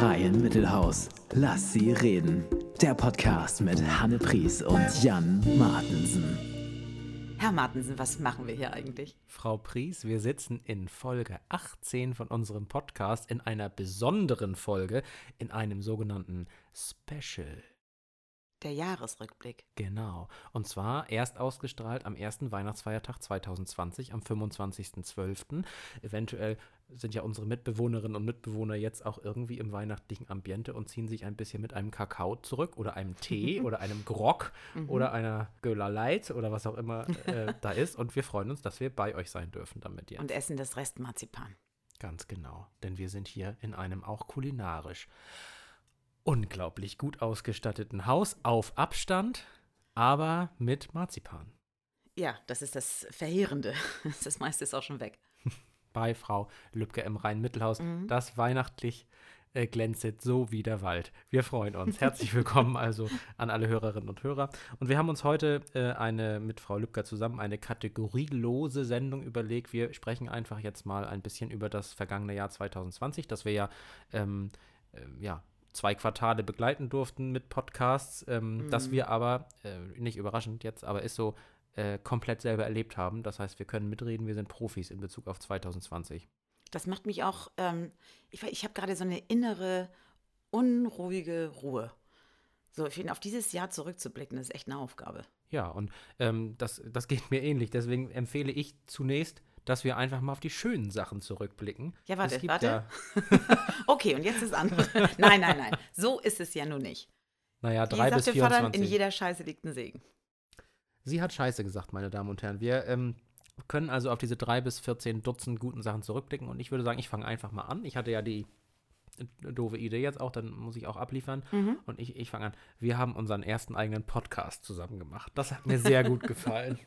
Kreienmittelhaus. Mittelhaus. Lass sie reden. Der Podcast mit Hanne Pries und Jan Martensen. Herr Martensen, was machen wir hier eigentlich? Frau Pries, wir sitzen in Folge 18 von unserem Podcast in einer besonderen Folge, in einem sogenannten Special. Der Jahresrückblick. Genau. Und zwar erst ausgestrahlt am ersten Weihnachtsfeiertag 2020, am 25.12. Eventuell sind ja unsere Mitbewohnerinnen und Mitbewohner jetzt auch irgendwie im weihnachtlichen Ambiente und ziehen sich ein bisschen mit einem Kakao zurück oder einem Tee oder einem Grog mhm. oder einer Göller Light oder was auch immer äh, da ist. Und wir freuen uns, dass wir bei euch sein dürfen damit jetzt. Und essen das Rest Marzipan. Ganz genau. Denn wir sind hier in einem auch kulinarisch unglaublich gut ausgestatteten Haus auf Abstand, aber mit Marzipan. Ja, das ist das Verheerende. Das meiste ist auch schon weg. Bei Frau Lübcke im Rhein-Mittelhaus. Mhm. Das weihnachtlich äh, glänzet so wie der Wald. Wir freuen uns. Herzlich willkommen also an alle Hörerinnen und Hörer. Und wir haben uns heute äh, eine mit Frau Lübcker zusammen eine kategorielose Sendung überlegt. Wir sprechen einfach jetzt mal ein bisschen über das vergangene Jahr 2020, das wir ja ähm, äh, ja, zwei Quartale begleiten durften mit Podcasts, ähm, mhm. dass wir aber, äh, nicht überraschend jetzt, aber ist so, äh, komplett selber erlebt haben. Das heißt, wir können mitreden, wir sind Profis in Bezug auf 2020. Das macht mich auch, ähm, ich, ich habe gerade so eine innere, unruhige Ruhe. So, auf dieses Jahr zurückzublicken, ist echt eine Aufgabe. Ja, und ähm, das, das geht mir ähnlich. Deswegen empfehle ich zunächst, dass wir einfach mal auf die schönen Sachen zurückblicken. Ja, warte, warte. Okay, und jetzt das andere. Nein, nein, nein. So ist es ja nun nicht. Naja, drei Wie bis 24. Vater, in jeder Scheiße liegt ein Segen. Sie hat Scheiße gesagt, meine Damen und Herren. Wir ähm, können also auf diese drei bis 14 Dutzend guten Sachen zurückblicken. Und ich würde sagen, ich fange einfach mal an. Ich hatte ja die doofe Idee jetzt auch, dann muss ich auch abliefern. Mhm. Und ich, ich fange an. Wir haben unseren ersten eigenen Podcast zusammen gemacht. Das hat mir sehr gut gefallen.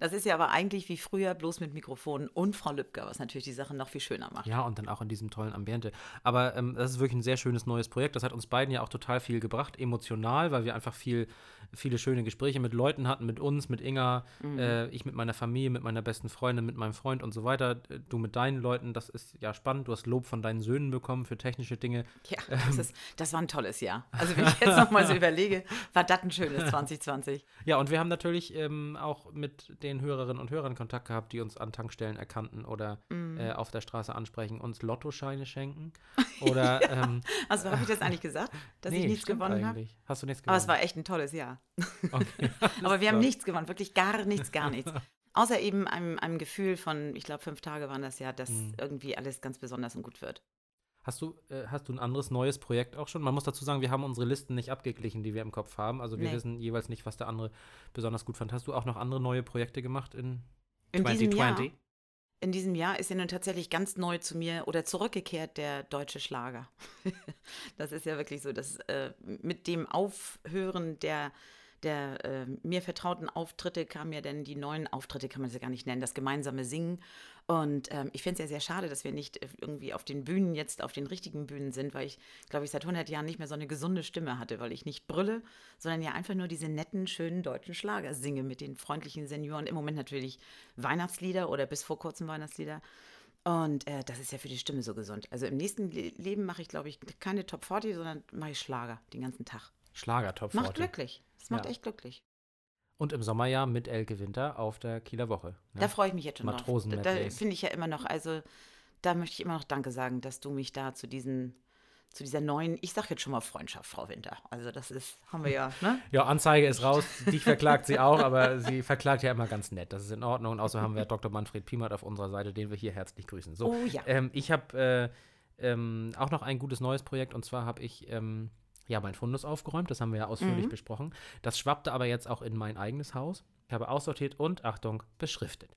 Das ist ja aber eigentlich wie früher, bloß mit Mikrofonen und Frau Lübcker, was natürlich die Sache noch viel schöner macht. Ja, und dann auch in diesem tollen Ambiente. Aber ähm, das ist wirklich ein sehr schönes neues Projekt. Das hat uns beiden ja auch total viel gebracht, emotional, weil wir einfach viel, viele schöne Gespräche mit Leuten hatten, mit uns, mit Inga, mhm. äh, ich mit meiner Familie, mit meiner besten Freundin, mit meinem Freund und so weiter. Du mit deinen Leuten, das ist ja spannend. Du hast Lob von deinen Söhnen bekommen für technische Dinge. Ja, ähm. das, ist, das war ein tolles Jahr. Also wenn ich jetzt nochmal so überlege, war das ein schönes 2020. Ja, und wir haben natürlich ähm, auch mit den Hörerinnen und Hörern Kontakt gehabt, die uns an Tankstellen erkannten oder mm. äh, auf der Straße ansprechen, uns Lottoscheine schenken. Oder, ähm, also habe ich das eigentlich gesagt, dass nee, ich nichts gewonnen habe? Hast du nichts gewonnen? Aber es war echt ein tolles Jahr. Okay, Aber wir haben nichts gewonnen, wirklich gar nichts, gar nichts. Außer eben einem, einem Gefühl von, ich glaube, fünf Tage waren das ja, dass mm. irgendwie alles ganz besonders und gut wird. Hast du, äh, hast du ein anderes neues Projekt auch schon? Man muss dazu sagen, wir haben unsere Listen nicht abgeglichen, die wir im Kopf haben. Also wir nee. wissen jeweils nicht, was der andere besonders gut fand. Hast du auch noch andere neue Projekte gemacht in, in 2020? Diesem Jahr, in diesem Jahr ist ja nun tatsächlich ganz neu zu mir oder zurückgekehrt der deutsche Schlager. das ist ja wirklich so, dass äh, mit dem Aufhören der der äh, mir vertrauten Auftritte kamen ja dann die neuen Auftritte, kann man das ja gar nicht nennen, das gemeinsame Singen. Und ähm, ich finde es ja sehr schade, dass wir nicht äh, irgendwie auf den Bühnen jetzt, auf den richtigen Bühnen sind, weil ich, glaube ich, seit 100 Jahren nicht mehr so eine gesunde Stimme hatte, weil ich nicht brülle, sondern ja einfach nur diese netten, schönen deutschen Schlager singe mit den freundlichen Senioren. Im Moment natürlich Weihnachtslieder oder bis vor kurzem Weihnachtslieder. Und äh, das ist ja für die Stimme so gesund. Also im nächsten Le Leben mache ich, glaube ich, keine Top 40, sondern mache ich Schlager den ganzen Tag. Schlager Top 40. Macht glücklich. Das macht ja. echt glücklich. Und im Sommerjahr mit Elke Winter auf der Kieler Woche. Ne? Da freue ich mich jetzt schon Matrosen drauf. Da, da finde ich ja immer noch, also da möchte ich immer noch Danke sagen, dass du mich da zu diesen zu dieser neuen, ich sage jetzt schon mal Freundschaft, Frau Winter. Also das ist, haben wir ja, ne? Ja, Anzeige ist raus. Dich verklagt sie auch, aber sie verklagt ja immer ganz nett. Das ist in Ordnung. Und außerdem haben wir Dr. Manfred Piemert auf unserer Seite, den wir hier herzlich grüßen. So, oh ja. Ähm, ich habe äh, ähm, auch noch ein gutes neues Projekt und zwar habe ich ähm, ja, mein Fundus aufgeräumt, das haben wir ja ausführlich mhm. besprochen. Das schwappte aber jetzt auch in mein eigenes Haus. Ich habe aussortiert und, Achtung, beschriftet.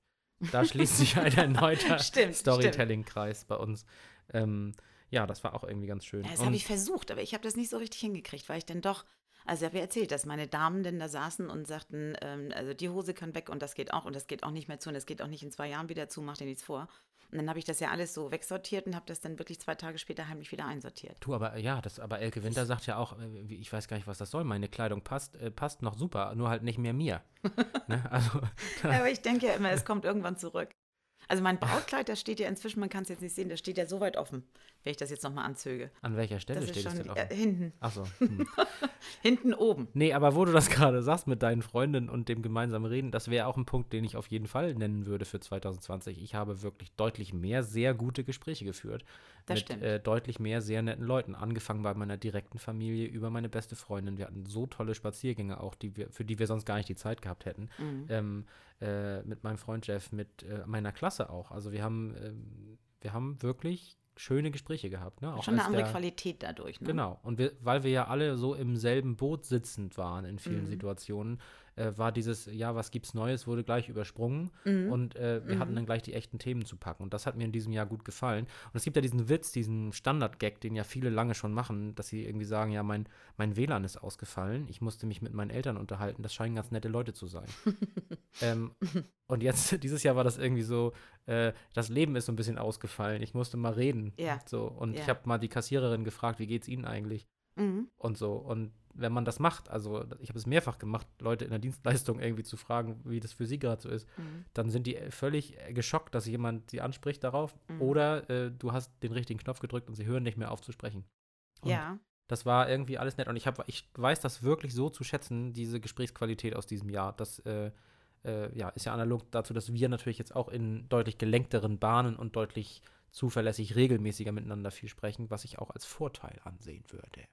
Da schließt sich ein erneuter Storytelling-Kreis bei uns. Ähm, ja, das war auch irgendwie ganz schön. Ja, das habe ich versucht, aber ich habe das nicht so richtig hingekriegt, weil ich dann doch, also ich habe ja erzählt, dass meine Damen denn da saßen und sagten, ähm, also die Hose kann weg und das geht auch und das geht auch nicht mehr zu und das geht auch nicht in zwei Jahren wieder zu, mach dir nichts vor. Und dann habe ich das ja alles so wegsortiert und habe das dann wirklich zwei Tage später heimlich wieder einsortiert. Du, aber ja, das, aber Elke Winter sagt ja auch, äh, ich weiß gar nicht, was das soll. Meine Kleidung passt, äh, passt noch super, nur halt nicht mehr mir. ne? also, aber ich denke ja immer, es kommt irgendwann zurück. Also mein Brautkleid, das steht ja inzwischen, man kann es jetzt nicht sehen, das steht ja so weit offen, wenn ich das jetzt nochmal anzöge. An welcher Stelle Das steht es denn äh, offen? hinten. Achso. Hm. Hinten oben. Nee, aber wo du das gerade sagst mit deinen Freundinnen und dem gemeinsamen Reden, das wäre auch ein Punkt, den ich auf jeden Fall nennen würde für 2020. Ich habe wirklich deutlich mehr sehr gute Gespräche geführt. Das mit stimmt. Äh, deutlich mehr sehr netten Leuten. Angefangen bei meiner direkten Familie, über meine beste Freundin. Wir hatten so tolle Spaziergänge auch, die wir, für die wir sonst gar nicht die Zeit gehabt hätten. Mhm. Ähm, äh, mit meinem Freund Jeff, mit äh, meiner Klasse auch. Also wir haben, ähm, wir haben wirklich schöne Gespräche gehabt. Ne? Auch Schon eine andere der- Qualität dadurch. Ne? Genau. Und wir, weil wir ja alle so im selben Boot sitzend waren in vielen Mhm. Situationen, äh, war dieses, ja, was gibt's Neues, wurde gleich übersprungen. Mhm. Und äh, wir hatten dann gleich die echten Themen zu packen. Und das hat mir in diesem Jahr gut gefallen. Und es gibt ja diesen Witz, diesen Standard-Gag, den ja viele lange schon machen, dass sie irgendwie sagen, ja, mein, mein WLAN ist ausgefallen. Ich musste mich mit meinen Eltern unterhalten. Das scheinen ganz nette Leute zu sein. ähm, und jetzt, dieses Jahr war das irgendwie so, äh, das Leben ist so ein bisschen ausgefallen. Ich musste mal reden. Ja. So. Und ich Ja. habe mal die Kassiererin gefragt, wie geht's Ihnen eigentlich? Mhm. und so. Und wenn man das macht, also ich habe es mehrfach gemacht, Leute in der Dienstleistung irgendwie zu fragen, wie das für sie gerade so ist, Mhm. dann sind die äh, völlig äh, geschockt, dass jemand sie anspricht darauf. Mhm. Oder äh, du hast den richtigen Knopf gedrückt und sie hören nicht mehr auf zu sprechen. Und Ja. Das war irgendwie alles nett. Und ich, hab, ich weiß das wirklich so zu schätzen, diese Gesprächsqualität aus diesem Jahr. Das äh, äh, ja, ist ja analog dazu, dass wir natürlich jetzt auch in deutlich gelenkteren Bahnen und deutlich zuverlässig regelmäßiger miteinander viel sprechen, was ich auch als Vorteil ansehen würde.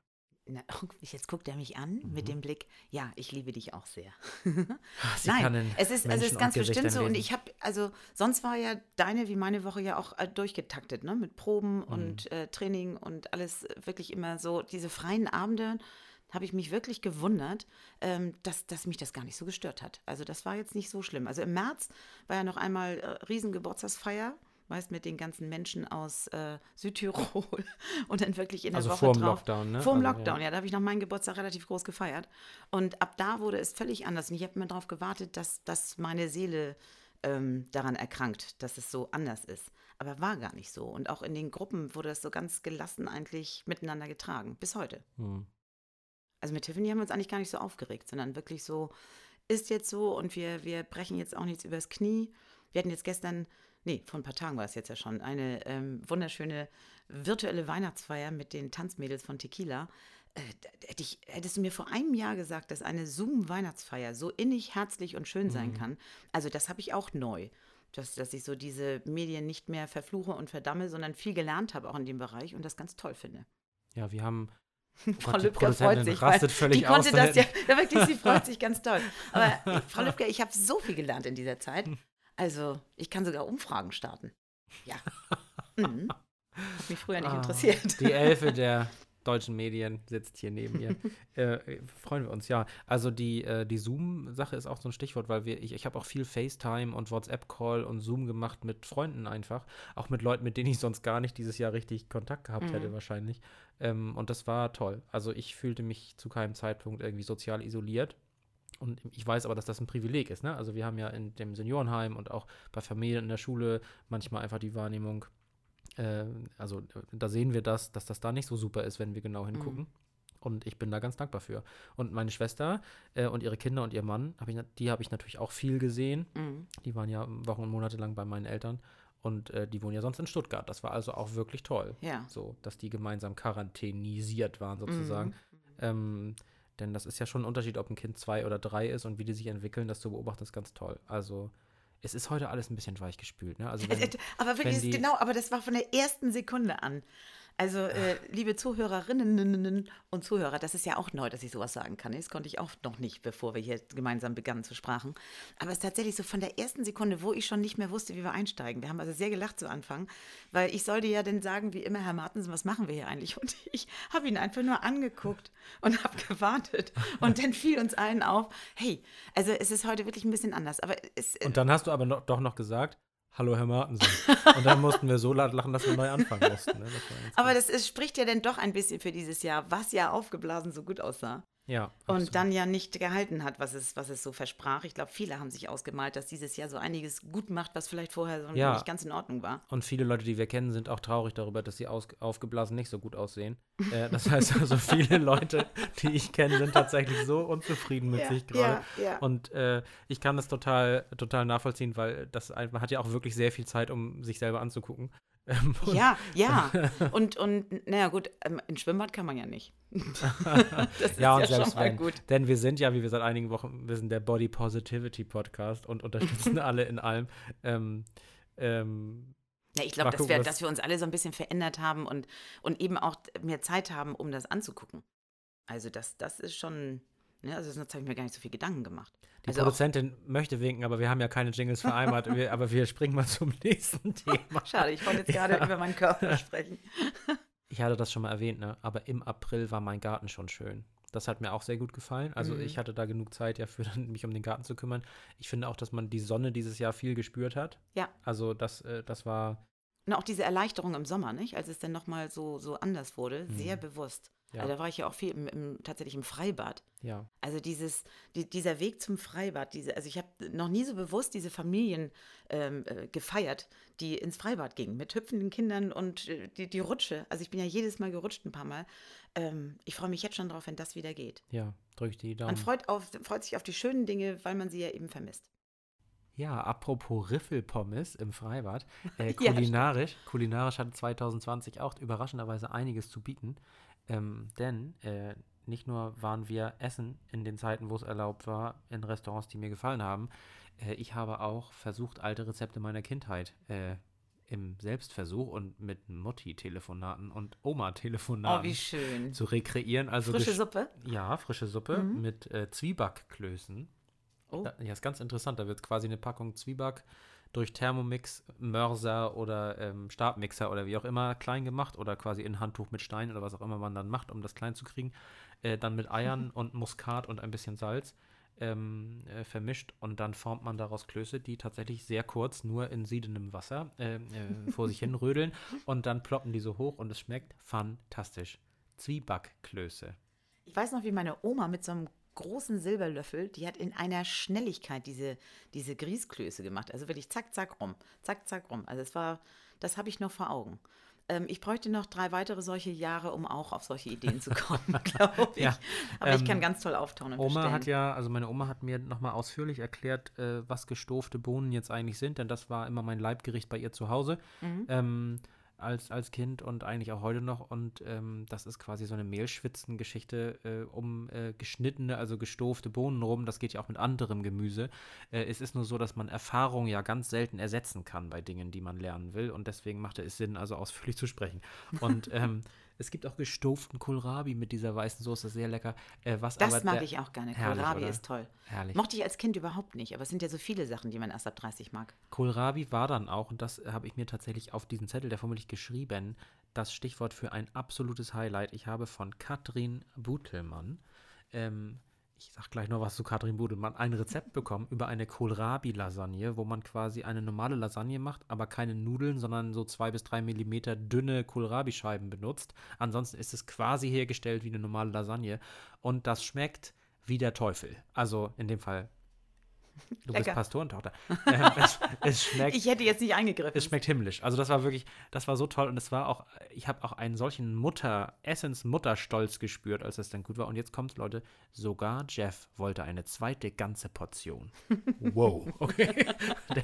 Na, jetzt guckt er mich an Mhm. mit dem Blick, ja, ich liebe dich auch sehr. Sie kann in Nein, es ist, also es ist und ganz bestimmt Gesichtern so. Und lesen. ich habe, also sonst war ja deine wie meine Woche ja auch äh, durchgetaktet, ne? Mit Proben Mhm. und äh, Training und alles äh, wirklich immer so. Diese freien Abende habe ich mich wirklich gewundert, ähm, dass, dass mich das gar nicht so gestört hat. Also das war jetzt nicht so schlimm. Also im März war ja noch einmal äh, Riesengeburtstagsfeier. Weißt, mit den ganzen Menschen aus äh, Südtirol und dann wirklich in der Also Woche vor dem drauf. Lockdown, ne? Vor dem Also, ja. Lockdown, ja. Da habe ich noch meinen Geburtstag relativ groß gefeiert. Und ab da wurde es völlig anders. Und ich habe immer darauf gewartet, dass, dass meine Seele ähm, daran erkrankt, dass es so anders ist. Aber war gar nicht so. Und auch in den Gruppen wurde das so ganz gelassen eigentlich miteinander getragen. Bis heute. Hm. Also mit Tiffany haben wir uns eigentlich gar nicht so aufgeregt, sondern wirklich so, ist jetzt so und wir, wir brechen jetzt auch nichts übers Knie. Wir hatten jetzt gestern, nee, vor ein paar Tagen war es jetzt ja schon, eine ähm, wunderschöne virtuelle Weihnachtsfeier mit den Tanzmädels von Tequila. Äh, hätte ich, hättest du mir vor einem Jahr gesagt, dass eine Zoom-Weihnachtsfeier so innig, herzlich und schön sein kann. Also das habe ich auch neu. Dass, dass ich so diese Medien nicht mehr verfluche und verdamme, sondern viel gelernt habe auch in dem Bereich und das ganz toll finde. Ja, wir haben. Oh Frau Gott, die Lübcker freut sich, rastet völlig die konnte aus. das ja, ja wirklich, sie freut sich ganz toll. Aber äh, Frau Lübcker, ich habe so viel gelernt in dieser Zeit. Also ich kann sogar Umfragen starten. Ja. Mhm. Hat mich früher nicht Ah, interessiert. Die Elfe der deutschen Medien sitzt hier neben mir. äh, freuen wir uns, ja. Also die, äh, die Zoom-Sache ist auch so ein Stichwort, weil wir, ich, ich habe auch viel FaceTime und WhatsApp-Call und Zoom gemacht mit Freunden einfach. Auch mit Leuten, mit denen ich sonst gar nicht dieses Jahr richtig Kontakt gehabt hätte, Mhm. wahrscheinlich. Ähm, und das war toll. Also ich fühlte mich zu keinem Zeitpunkt irgendwie sozial isoliert. Und ich weiß aber, dass das ein Privileg ist. Ne? Also wir haben ja in dem Seniorenheim und auch bei Familien in der Schule manchmal einfach die Wahrnehmung, äh, also äh, da sehen wir das, dass das da nicht so super ist, wenn wir genau hingucken. Und ich bin da ganz dankbar für. Und meine Schwester äh, und ihre Kinder und ihr Mann, hab ich, die habe ich natürlich auch viel gesehen. Mhm. Die waren ja Wochen und Monate lang bei meinen Eltern. Und äh, die wohnen ja sonst in Stuttgart. Das war also auch wirklich toll. Ja. So, dass die gemeinsam quarantänisiert waren sozusagen. Mhm. Ähm, denn das ist ja schon ein Unterschied, ob ein Kind zwei oder drei ist und wie die sich entwickeln, das zu beobachten, ist ganz toll. Also, es ist heute alles ein bisschen weichgespült, ne? Also, wenn, aber wirklich, die- genau, aber das war von der ersten Sekunde an. Also, äh, liebe Zuhörerinnen und Zuhörer, das ist ja auch neu, dass ich sowas sagen kann. Das konnte ich auch noch nicht, bevor wir hier gemeinsam begannen zu sprachen. Aber es ist tatsächlich so von der ersten Sekunde, wo ich schon nicht mehr wusste, wie wir einsteigen. Wir haben also sehr gelacht zu Anfang, weil ich sollte ja dann sagen, wie immer, Herr Martensen, was machen wir hier eigentlich? Und ich habe ihn einfach nur angeguckt und habe gewartet. Und dann fiel uns allen auf, hey, also es ist heute wirklich ein bisschen anders. Aber es, und dann hast du aber noch, doch noch gesagt, Hallo Herr Martensen. Und dann mussten wir so laut lachen, dass wir neu anfangen mussten. Ne? Das Aber das ist, spricht ja dann doch ein bisschen für dieses Jahr, was ja aufgeblasen so gut aussah. Ja. Absolut. Und dann ja nicht gehalten hat, was es, was es so versprach. Ich glaube, viele haben sich ausgemalt, dass dieses Jahr so einiges gut macht, was vielleicht vorher so ja. nicht ganz in Ordnung war. Und viele Leute, die wir kennen, sind auch traurig darüber, dass sie aus, aufgeblasen nicht so gut aussehen. äh, das heißt also, viele Leute, die ich kenne, sind tatsächlich so unzufrieden mit ja, sich gerade. Ja. Und äh, ich kann das total, total nachvollziehen, weil das man hat ja auch wirklich sehr viel Zeit, um sich selber anzugucken. Ähm, ja, ja. Und, und naja, gut, ähm, ins Schwimmbad kann man ja nicht. das ja, und ja selbst wenn. Gut. Denn wir sind ja, wie wir seit einigen Wochen wissen, der Body Positivity Podcast und unterstützen alle in allem. Ähm, ähm, ja, ich glaube, dass wir, dass wir uns alle so ein bisschen verändert haben und, und eben auch mehr Zeit haben, um das anzugucken. Also das, das ist schon, ne, also sonst habe ich mir gar nicht so viel Gedanken gemacht. Die also Produzentin möchte winken, aber wir haben ja keine Jingles vereinbart. wir, aber wir springen mal zum nächsten Thema. Schade, ich wollte jetzt gerade ja. über meinen Körper sprechen. ich hatte das schon mal erwähnt, ne? aber im April war mein Garten schon schön. Das hat mir auch sehr gut gefallen. Also mhm. ich hatte da genug Zeit, ja, für mich um den Garten zu kümmern. Ich finde auch, dass man die Sonne dieses Jahr viel gespürt hat. Ja. Also das, äh, das war. Und auch diese Erleichterung im Sommer, nicht? Als es dann nochmal so, so anders wurde, mhm. sehr bewusst. Ja. Also da war ich ja auch viel im, im, tatsächlich im Freibad. Ja. Also dieses, die, dieser Weg zum Freibad, diese, also ich habe noch nie so bewusst diese Familien ähm, äh, gefeiert, die ins Freibad gingen, mit hüpfenden Kindern und äh, die, die Rutsche. Also ich bin ja jedes Mal gerutscht ein paar Mal. Ähm, ich freue mich jetzt schon drauf, wenn das wieder geht. Ja, drücke die Daumen. Man freut, auf, freut sich auf die schönen Dinge, weil man sie ja eben vermisst. Ja, apropos Riffelpommes im Freibad. Äh, kulinarisch, ja, kulinarisch hatte 2020 auch überraschenderweise einiges zu bieten. Ähm, denn äh, nicht nur waren wir essen in den Zeiten, wo es erlaubt war, in Restaurants, die mir gefallen haben. Äh, ich habe auch versucht, alte Rezepte meiner Kindheit äh, im Selbstversuch und mit Mutti-Telefonaten und Oma-Telefonaten oh, zu rekreieren. Also frische Suppe? Ja, frische Suppe mhm. mit äh, Zwiebackklößen. Oh. Da, ja, ist ganz interessant. Da wird quasi eine Packung Zwieback durch Thermomix, Mörser oder ähm, Stabmixer oder wie auch immer klein gemacht oder quasi in Handtuch mit Stein oder was auch immer man dann macht, um das klein zu kriegen. Äh, dann mit Eiern und Muskat und ein bisschen Salz ähm, äh, vermischt und dann formt man daraus Klöße, die tatsächlich sehr kurz nur in siedendem Wasser äh, äh vor sich hin rödeln und dann ploppen die so hoch und es schmeckt fantastisch. Zwiebackklöße. Ich weiß noch, wie meine Oma mit so einem großen Silberlöffel, die hat in einer Schnelligkeit diese, diese Grießklöße gemacht. Also wirklich zack, zack, rum. Zack, zack, rum. Also es war, das habe ich noch vor Augen. Ähm, ich bräuchte noch drei weitere solche Jahre, um auch auf solche Ideen zu kommen, glaube ich. Ja, Aber ähm, ich kann ganz toll auftauen und Oma bestellen. hat ja, also meine Oma hat mir nochmal ausführlich erklärt, äh, was gestofte Bohnen jetzt eigentlich sind, denn das war immer mein Leibgericht bei ihr zu Hause. Mhm. Ähm, als, als Kind und eigentlich auch heute noch. Und ähm, das ist quasi so eine Mehlschwitzengeschichte äh, um äh, geschnittene, also gestofte Bohnen rum. Das geht ja auch mit anderem Gemüse. Äh, es ist nur so, dass man Erfahrung ja ganz selten ersetzen kann bei Dingen, die man lernen will. Und deswegen macht es Sinn, also ausführlich zu sprechen. Und ähm, Es gibt auch gestoften Kohlrabi mit dieser weißen Soße, sehr lecker. Äh, was das aber mag ich auch gerne. Herrlich, Kohlrabi oder? ist toll. Herrlich. Mochte ich als Kind überhaupt nicht, aber es sind ja so viele Sachen, die man erst ab 30 mag. Kohlrabi war dann auch, und das habe ich mir tatsächlich auf diesen Zettel der vermutlich geschrieben, das Stichwort für ein absolutes Highlight. Ich habe von Katrin Butelmann ähm, ich sag gleich noch was zu Katrin Budemann, ein Rezept bekommen über eine Kohlrabi-Lasagne, wo man quasi eine normale Lasagne macht, aber keine Nudeln, sondern so zwei bis drei Millimeter dünne Kohlrabi-Scheiben benutzt. Ansonsten ist es quasi hergestellt wie eine normale Lasagne und das schmeckt wie der Teufel. Also in dem Fall Du Lecker. bist Pastorentochter. Ähm, es, es, schmeckt, ich hätte jetzt nicht eingegriffen. Es schmeckt himmlisch. Also das war wirklich, das war so toll und es war auch, ich habe auch einen solchen Mutter, Essence-Mutterstolz gespürt, als es dann gut war. Und jetzt kommt's, Leute, sogar Jeff wollte eine zweite ganze Portion. wow, okay. der,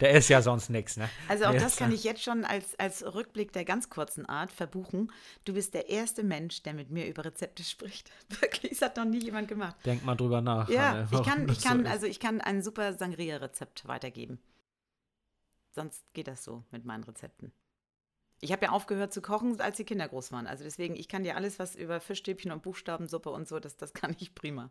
der, ist ja sonst nichts, ne? Also auch der das kann ich jetzt schon als, als Rückblick der ganz kurzen Art verbuchen. Du bist der erste Mensch, der mit mir über Rezepte spricht. Wirklich, das hat noch nie jemand gemacht. Denk mal drüber nach. Ja, Hanne, ich kann, ich kann, so also ich kann ein super Sangria-Rezept weitergeben. Sonst geht das so mit meinen Rezepten. Ich habe ja aufgehört zu kochen, als die Kinder groß waren. Also deswegen, ich kann dir alles, was über Fischstäbchen und Buchstabensuppe und so, das, das kann ich prima.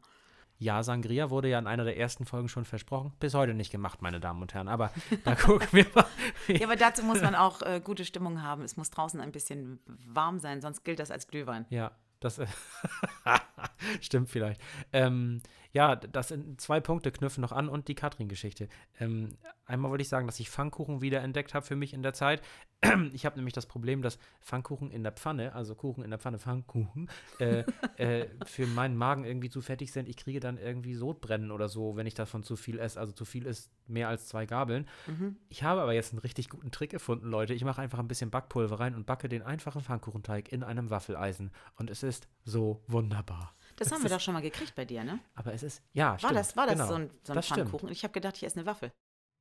Ja, Sangria wurde ja in einer der ersten Folgen schon versprochen. Bis heute nicht gemacht, meine Damen und Herren. Aber da gucken wir mal. ja, aber dazu muss man auch äh, gute Stimmung haben. Es muss draußen ein bisschen warm sein, sonst gilt das als Glühwein. Ja, das stimmt vielleicht. Ähm, Ja, das sind zwei Punkte knüpfen noch an und die Katrin-Geschichte. Ähm, einmal wollte ich sagen, dass ich Pfannkuchen wieder entdeckt habe für mich in der Zeit. Ich habe nämlich das Problem, dass Pfannkuchen in der Pfanne, also Kuchen in der Pfanne, Pfannkuchen, äh, äh, für meinen Magen irgendwie zu fettig sind. Ich kriege dann irgendwie Sodbrennen oder so, wenn ich davon zu viel esse. Also zu viel ist mehr als zwei Gabeln. Mhm. Ich habe aber jetzt einen richtig guten Trick gefunden, Leute. Ich mache einfach ein bisschen Backpulver rein und backe den einfachen Pfannkuchenteig in einem Waffeleisen. Und es ist so wunderbar. Das haben wir doch schon mal gekriegt bei dir, ne? Aber es ist, ja, war stimmt. Das, war das genau. so ein, so ein Pfannkuchen? Und ich habe gedacht, ich esse eine Waffel.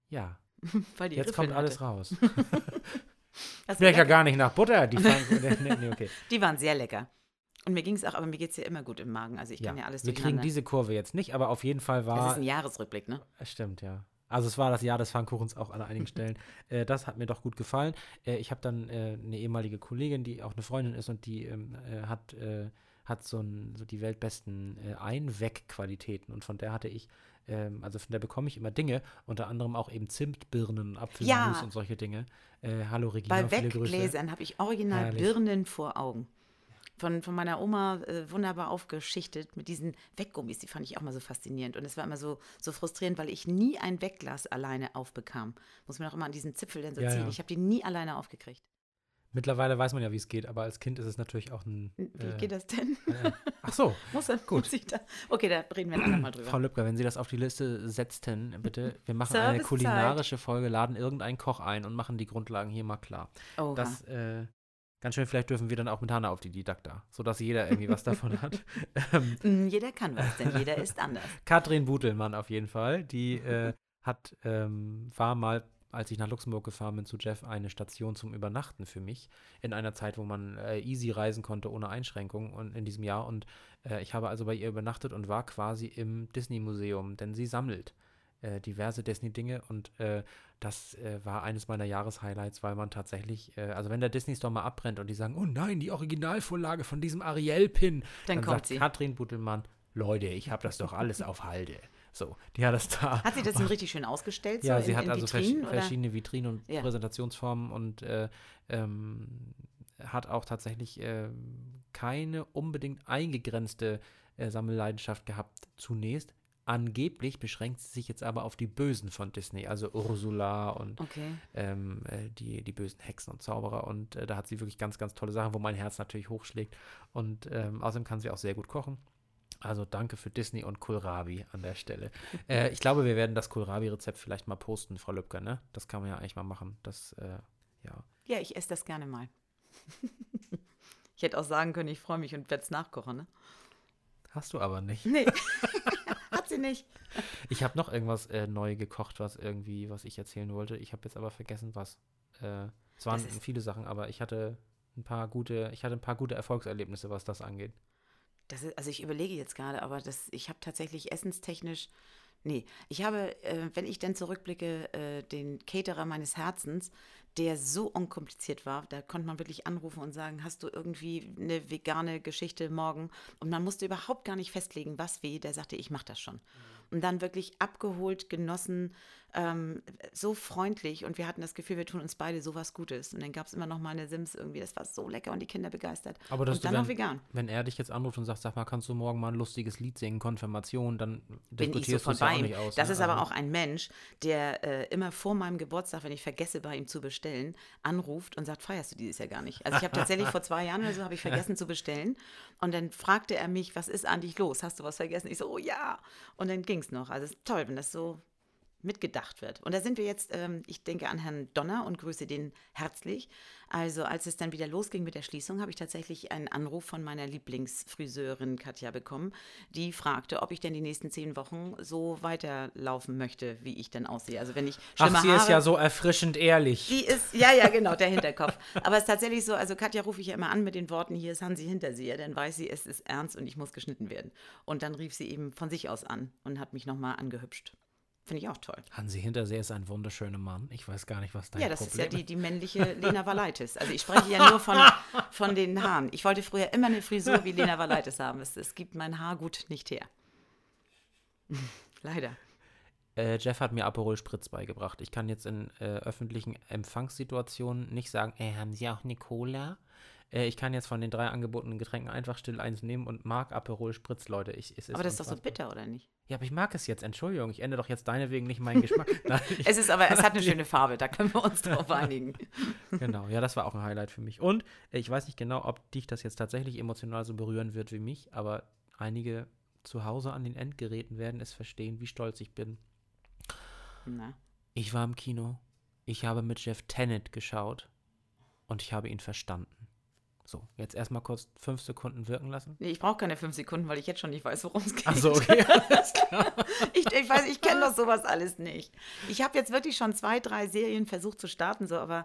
Ja. Weil die Jetzt Riffel kommt alles raus. Schmeckt ja gar nicht nach Butter, die Pfannkuchen. nee, okay. Die waren sehr lecker. Und mir ging es auch, aber mir geht es ja immer gut im Magen. Also ich ja. kann ja alles Wir kriegen diese Kurve jetzt nicht, aber auf jeden Fall war. Das ist ein Jahresrückblick, ne? Stimmt, ja. Also es war das Jahr des Pfannkuchens auch an einigen Stellen. Äh, das hat mir doch gut gefallen. Äh, ich habe dann äh, eine ehemalige Kollegin, die auch eine Freundin ist und die ähm, äh, hat äh, hat so, ein, so die weltbesten äh, Einwegqualitäten und von der hatte ich, ähm, also von der bekomme ich immer Dinge, unter anderem auch eben Zimtbirnen, Apfelmus ja. und solche Dinge. Äh, hallo Regina, Bei Weggläsern habe ich original Herrlich. Birnen vor Augen. Von, von meiner Oma äh, wunderbar aufgeschichtet mit diesen Weggummis, die fand ich auch mal so faszinierend. Und es war immer so, so frustrierend, weil ich nie ein Wegglas alleine aufbekam. Muss man auch immer an diesen Zipfel dann so ja, ziehen. Ja. Ich habe die nie alleine aufgekriegt. Mittlerweile weiß man ja, wie es geht, aber als Kind ist es natürlich auch ein. Wie äh, geht das denn? Äh, ach so. muss er, gut. Muss da, okay, da reden wir dann mal drüber. Frau Lübcker, wenn Sie das auf die Liste setzten, bitte, wir machen eine kulinarische Folge, laden irgendeinen Koch ein und machen die Grundlagen hier mal klar. Oha. Das, äh, ganz schön, vielleicht dürfen wir dann auch mit Hanna auf die Didakta, sodass jeder irgendwie was davon hat. Ähm, mm, jeder kann was, denn jeder ist anders. Katrin Butelmann auf jeden Fall, die äh, hat, ähm, war mal als ich nach Luxemburg gefahren bin zu Jeff, eine Station zum Übernachten für mich. In einer Zeit, wo man äh, easy reisen konnte, ohne Einschränkungen und in diesem Jahr. Und äh, ich habe also bei ihr übernachtet und war quasi im Disney-Museum, denn sie sammelt äh, diverse Disney-Dinge und äh, das äh, war eines meiner Jahreshighlights, weil man tatsächlich, äh, also wenn der Disney-Store mal abbrennt und die sagen, oh nein, die Originalvorlage von diesem Ariel-Pin, dann, dann sagt sie. Katrin Buttelmann, Leute, ich habe das doch alles auf Halde. So, die hat das da. Hat sie das denn richtig schön ausgestellt? Ja, so sie in, hat in also Vitrinen, vers verschiedene Vitrinen und ja. Präsentationsformen und äh, ähm, hat auch tatsächlich äh, keine unbedingt eingegrenzte äh, Sammelleidenschaft gehabt zunächst. Angeblich beschränkt sie sich jetzt aber auf die Bösen von Disney, also Ursula und okay. ähm, äh, die, die bösen Hexen und Zauberer. Und äh, da hat sie wirklich ganz, ganz tolle Sachen, wo mein Herz natürlich hochschlägt. Und ähm, außerdem kann sie auch sehr gut kochen. Also danke für Disney und Kohlrabi an der Stelle. äh, ich glaube, wir werden das Kohlrabi-Rezept vielleicht mal posten, Frau Lübcker, ne? Das kann man ja eigentlich mal machen. Das, äh, ja. Ja, ich esse das gerne mal. ich hätte auch sagen können, ich freue mich und werde es nachkochen, ne? Hast du aber nicht. Nee. Hat sie nicht. Ich habe noch irgendwas äh, neu gekocht, was irgendwie, was ich erzählen wollte. Ich habe jetzt aber vergessen, was. Äh, es waren viele Sachen, aber ich hatte ein paar gute, ich hatte ein paar gute Erfolgserlebnisse, was das angeht. Das ist, also ich überlege jetzt gerade, aber das, ich habe tatsächlich essenstechnisch, nee, ich habe, äh, wenn ich dann zurückblicke, äh, den Caterer meines Herzens, der so unkompliziert war. Da konnte man wirklich anrufen und sagen, hast du irgendwie eine vegane Geschichte morgen? Und man musste überhaupt gar nicht festlegen, was wie. Der sagte, ich mache das schon. Mhm. Und dann wirklich abgeholt, genossen, ähm, so freundlich und wir hatten das Gefühl, wir tun uns beide sowas Gutes. Und dann gab es immer noch mal eine Sims irgendwie, das war so lecker und die Kinder begeistert. Aber das und dann wenn, noch vegan. Wenn er dich jetzt anruft und sagt, sag mal, kannst du morgen mal ein lustiges Lied singen, Konfirmation, dann Bin diskutierst du es ja auch nicht aus. Das ne? ist aber also auch ein Mensch, der äh, immer vor meinem Geburtstag, wenn ich vergesse, bei ihm zu bestellen, anruft und sagt, feierst du dieses Jahr gar nicht? Also ich habe tatsächlich vor zwei Jahren oder so, habe ich vergessen zu bestellen und dann fragte er mich, was ist an dich los? Hast du was vergessen? Ich so, oh ja. Und dann ging es noch. Also es ist toll, wenn das so mitgedacht wird. Und da sind wir jetzt, ähm, ich denke an Herrn Donner und grüße den herzlich. Also als es dann wieder losging mit der Schließung, habe ich tatsächlich einen Anruf von meiner Lieblingsfriseurin Katja bekommen, die fragte, ob ich denn die nächsten zehn Wochen so weiterlaufen möchte, wie ich denn aussehe. Also wenn ich Ach, sie Haare, ist ja so erfrischend ehrlich. Die ist, ja, ja, genau, der Hinterkopf. Aber es ist tatsächlich so, also Katja rufe ich ja immer an mit den Worten, hier ist Hansi hinter sie, dann weiß sie, es ist ernst und ich muss geschnitten werden. Und dann rief sie eben von sich aus an und hat mich nochmal angehübscht. Finde ich auch toll. Hansi Hintersee ist ein wunderschöner Mann. Ich weiß gar nicht, was dein Ja, das Problem ist ja die, die männliche Lena Valaitis. Also ich spreche ja nur von, von den Haaren. Ich wollte früher immer eine Frisur wie Lena Valaitis haben. Es, es gibt mein Haar gut nicht her. Leider. Äh, Jeff hat mir Aperol Spritz beigebracht. Ich kann jetzt in äh, öffentlichen Empfangssituationen nicht sagen, ey, haben Sie auch Nicola? Äh, ich kann jetzt von den drei angebotenen Getränken einfach still eins nehmen und mag Aperol Spritz, Leute. Ich, es ist aber das ist doch so bitter, oder nicht? Ja, aber ich mag es jetzt. Entschuldigung, ich ändere doch jetzt deinetwegen nicht meinen Geschmack. Nein, es ist aber, es hat eine schöne Farbe, da können wir uns drauf einigen. genau, ja, das war auch ein Highlight für mich. Und äh, ich weiß nicht genau, ob dich das jetzt tatsächlich emotional so berühren wird wie mich, aber einige zu Hause an den Endgeräten werden es verstehen, wie stolz ich bin. Na? Ich war im Kino. Ich habe mit Jeff Tennant geschaut und ich habe ihn verstanden. So, jetzt erstmal kurz fünf Sekunden wirken lassen. Nee, ich brauche keine fünf Sekunden, weil ich jetzt schon nicht weiß, worum es geht. Ach so, okay. ich, ich weiß, ich kenne doch sowas alles nicht. Ich habe jetzt wirklich schon zwei, drei Serien versucht zu starten, so, aber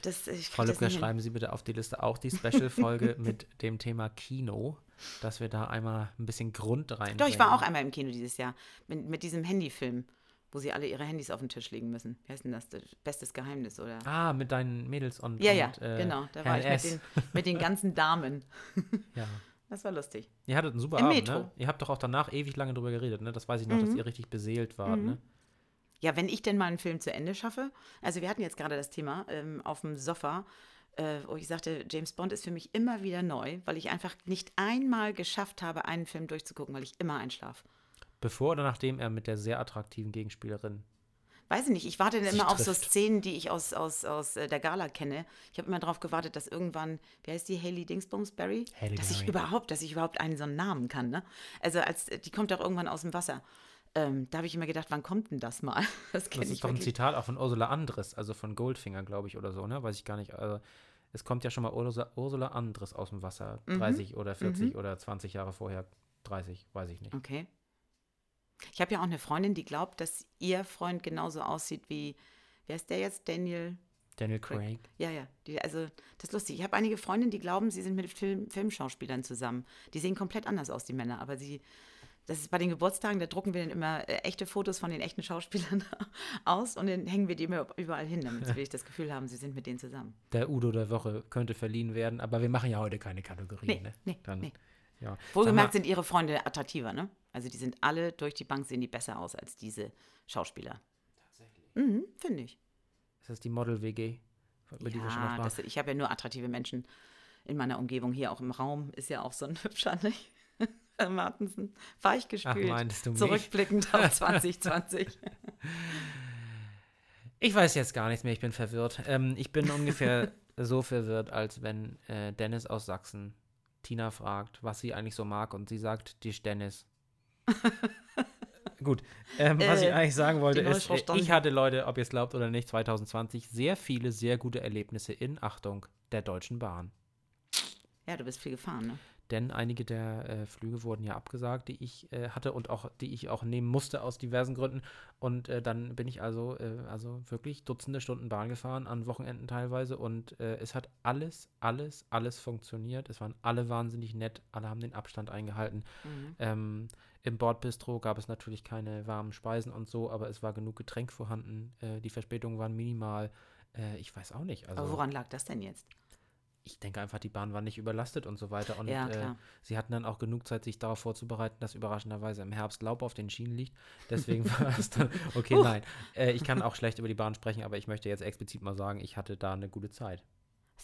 das, ich Frau Lübner, schreiben Sie bitte auf die Liste auch die Special-Folge mit dem Thema Kino, dass wir da einmal ein bisschen Grund rein. Doch, ich war auch einmal im Kino dieses Jahr mit, mit diesem Handyfilm wo sie alle ihre Handys auf den Tisch legen müssen. Wie heißt denn das? Bestes Geheimnis, oder? Ah, mit deinen Mädels und. Ja, ja, und, äh, genau. Da war ich mit den, mit den, ganzen Damen. ja. Das war lustig. Ihr hattet einen super Im Abend, Metro. ne? Ihr habt doch auch danach ewig lange drüber geredet, ne? Das weiß ich noch, mhm. dass ihr richtig beseelt wart, mhm. ne? Ja, wenn ich denn mal einen Film zu Ende schaffe. Also wir hatten jetzt gerade das Thema ähm, auf dem Sofa, äh, wo ich sagte, James Bond ist für mich immer wieder neu, weil ich einfach nicht einmal geschafft habe, einen Film durchzugucken, weil ich immer einschlafe. Bevor oder nachdem er mit der sehr attraktiven Gegenspielerin weiß ich nicht, ich warte immer auf so Szenen, die ich aus, aus, aus äh, der Gala kenne. Ich habe immer darauf gewartet, dass irgendwann, wie heißt die, Haley Dingsbumsberry? Haley dass Berry. ich überhaupt, dass ich überhaupt einen so einen Namen kann, ne? Also als, die kommt doch irgendwann aus dem Wasser. Ähm, da habe ich immer gedacht, wann kommt denn das mal? Das, das ist doch ein Zitat auch von Ursula Andres, also von Goldfinger, glaube ich, oder so, ne? Weiß ich gar nicht. Also, es kommt ja schon mal Ursula, Ursula Andres aus dem Wasser, 30 mhm. oder 40 mhm. oder 20 Jahre vorher, 30, weiß ich nicht. Okay. Ich habe ja auch eine Freundin, die glaubt, dass ihr Freund genauso aussieht wie, wer ist der jetzt? Daniel? Daniel Craig. Craig. Ja, ja. Die, also, das ist lustig. Ich habe einige Freundinnen, die glauben, sie sind mit Film, Filmschauspielern zusammen. Die sehen komplett anders aus, die Männer. Aber sie, das ist bei den Geburtstagen, da drucken wir dann immer äh, echte Fotos von den echten Schauspielern aus und dann hängen wir die immer überall hin, damit sie wirklich das Gefühl haben, sie sind mit denen zusammen. Der Udo der Woche könnte verliehen werden, aber wir machen ja heute keine Kategorien. Nee, ne? nee, dann, nee. Ja. Wohlgemerkt sind ihre Freunde attraktiver, ne? Also die sind alle durch die Bank sehen die besser aus als diese Schauspieler. Tatsächlich. Mhm, finde ich. Ist das die Model-WG? Ja, das, ich habe ja nur attraktive Menschen in meiner Umgebung. Hier auch im Raum ist ja auch so ein hübscher, nicht? Herr Martensen. Weichgespült. Ach, du Zurückblickend auf 2020. Ich weiß jetzt gar nichts mehr, ich bin verwirrt. Ähm, ich bin ungefähr so verwirrt, als wenn äh, Dennis aus Sachsen Tina fragt, was sie eigentlich so mag und sie sagt, die Dennis. Gut, ähm, was äh, ich eigentlich sagen wollte ist, äh, ich hatte Leute, ob ihr es glaubt oder nicht, 2020 sehr viele sehr gute Erlebnisse in, Achtung, der Deutschen Bahn. Ja, du bist viel gefahren, ne? Denn einige der äh, Flüge wurden ja abgesagt, die ich äh, hatte und auch die ich auch nehmen musste aus diversen Gründen. Und äh, dann bin ich also, äh, also wirklich Dutzende Stunden Bahn gefahren, an Wochenenden teilweise. Und es hat alles, alles, alles funktioniert. Es waren alle wahnsinnig nett, alle haben den Abstand eingehalten. Mhm. Ähm, im Bordbistro gab es natürlich keine warmen Speisen und so, aber es war genug Getränk vorhanden. Äh, die Verspätungen waren minimal. Äh, ich weiß auch nicht. Also, aber woran lag das denn jetzt? Ich denke einfach, die Bahn war nicht überlastet und so weiter. Und ja, äh, sie hatten dann auch genug Zeit, sich darauf vorzubereiten, dass überraschenderweise im Herbst Laub auf den Schienen liegt. Deswegen war es dann, okay, uh. nein. Äh, ich kann auch schlecht über die Bahn sprechen, aber ich möchte jetzt explizit mal sagen, ich hatte da eine gute Zeit.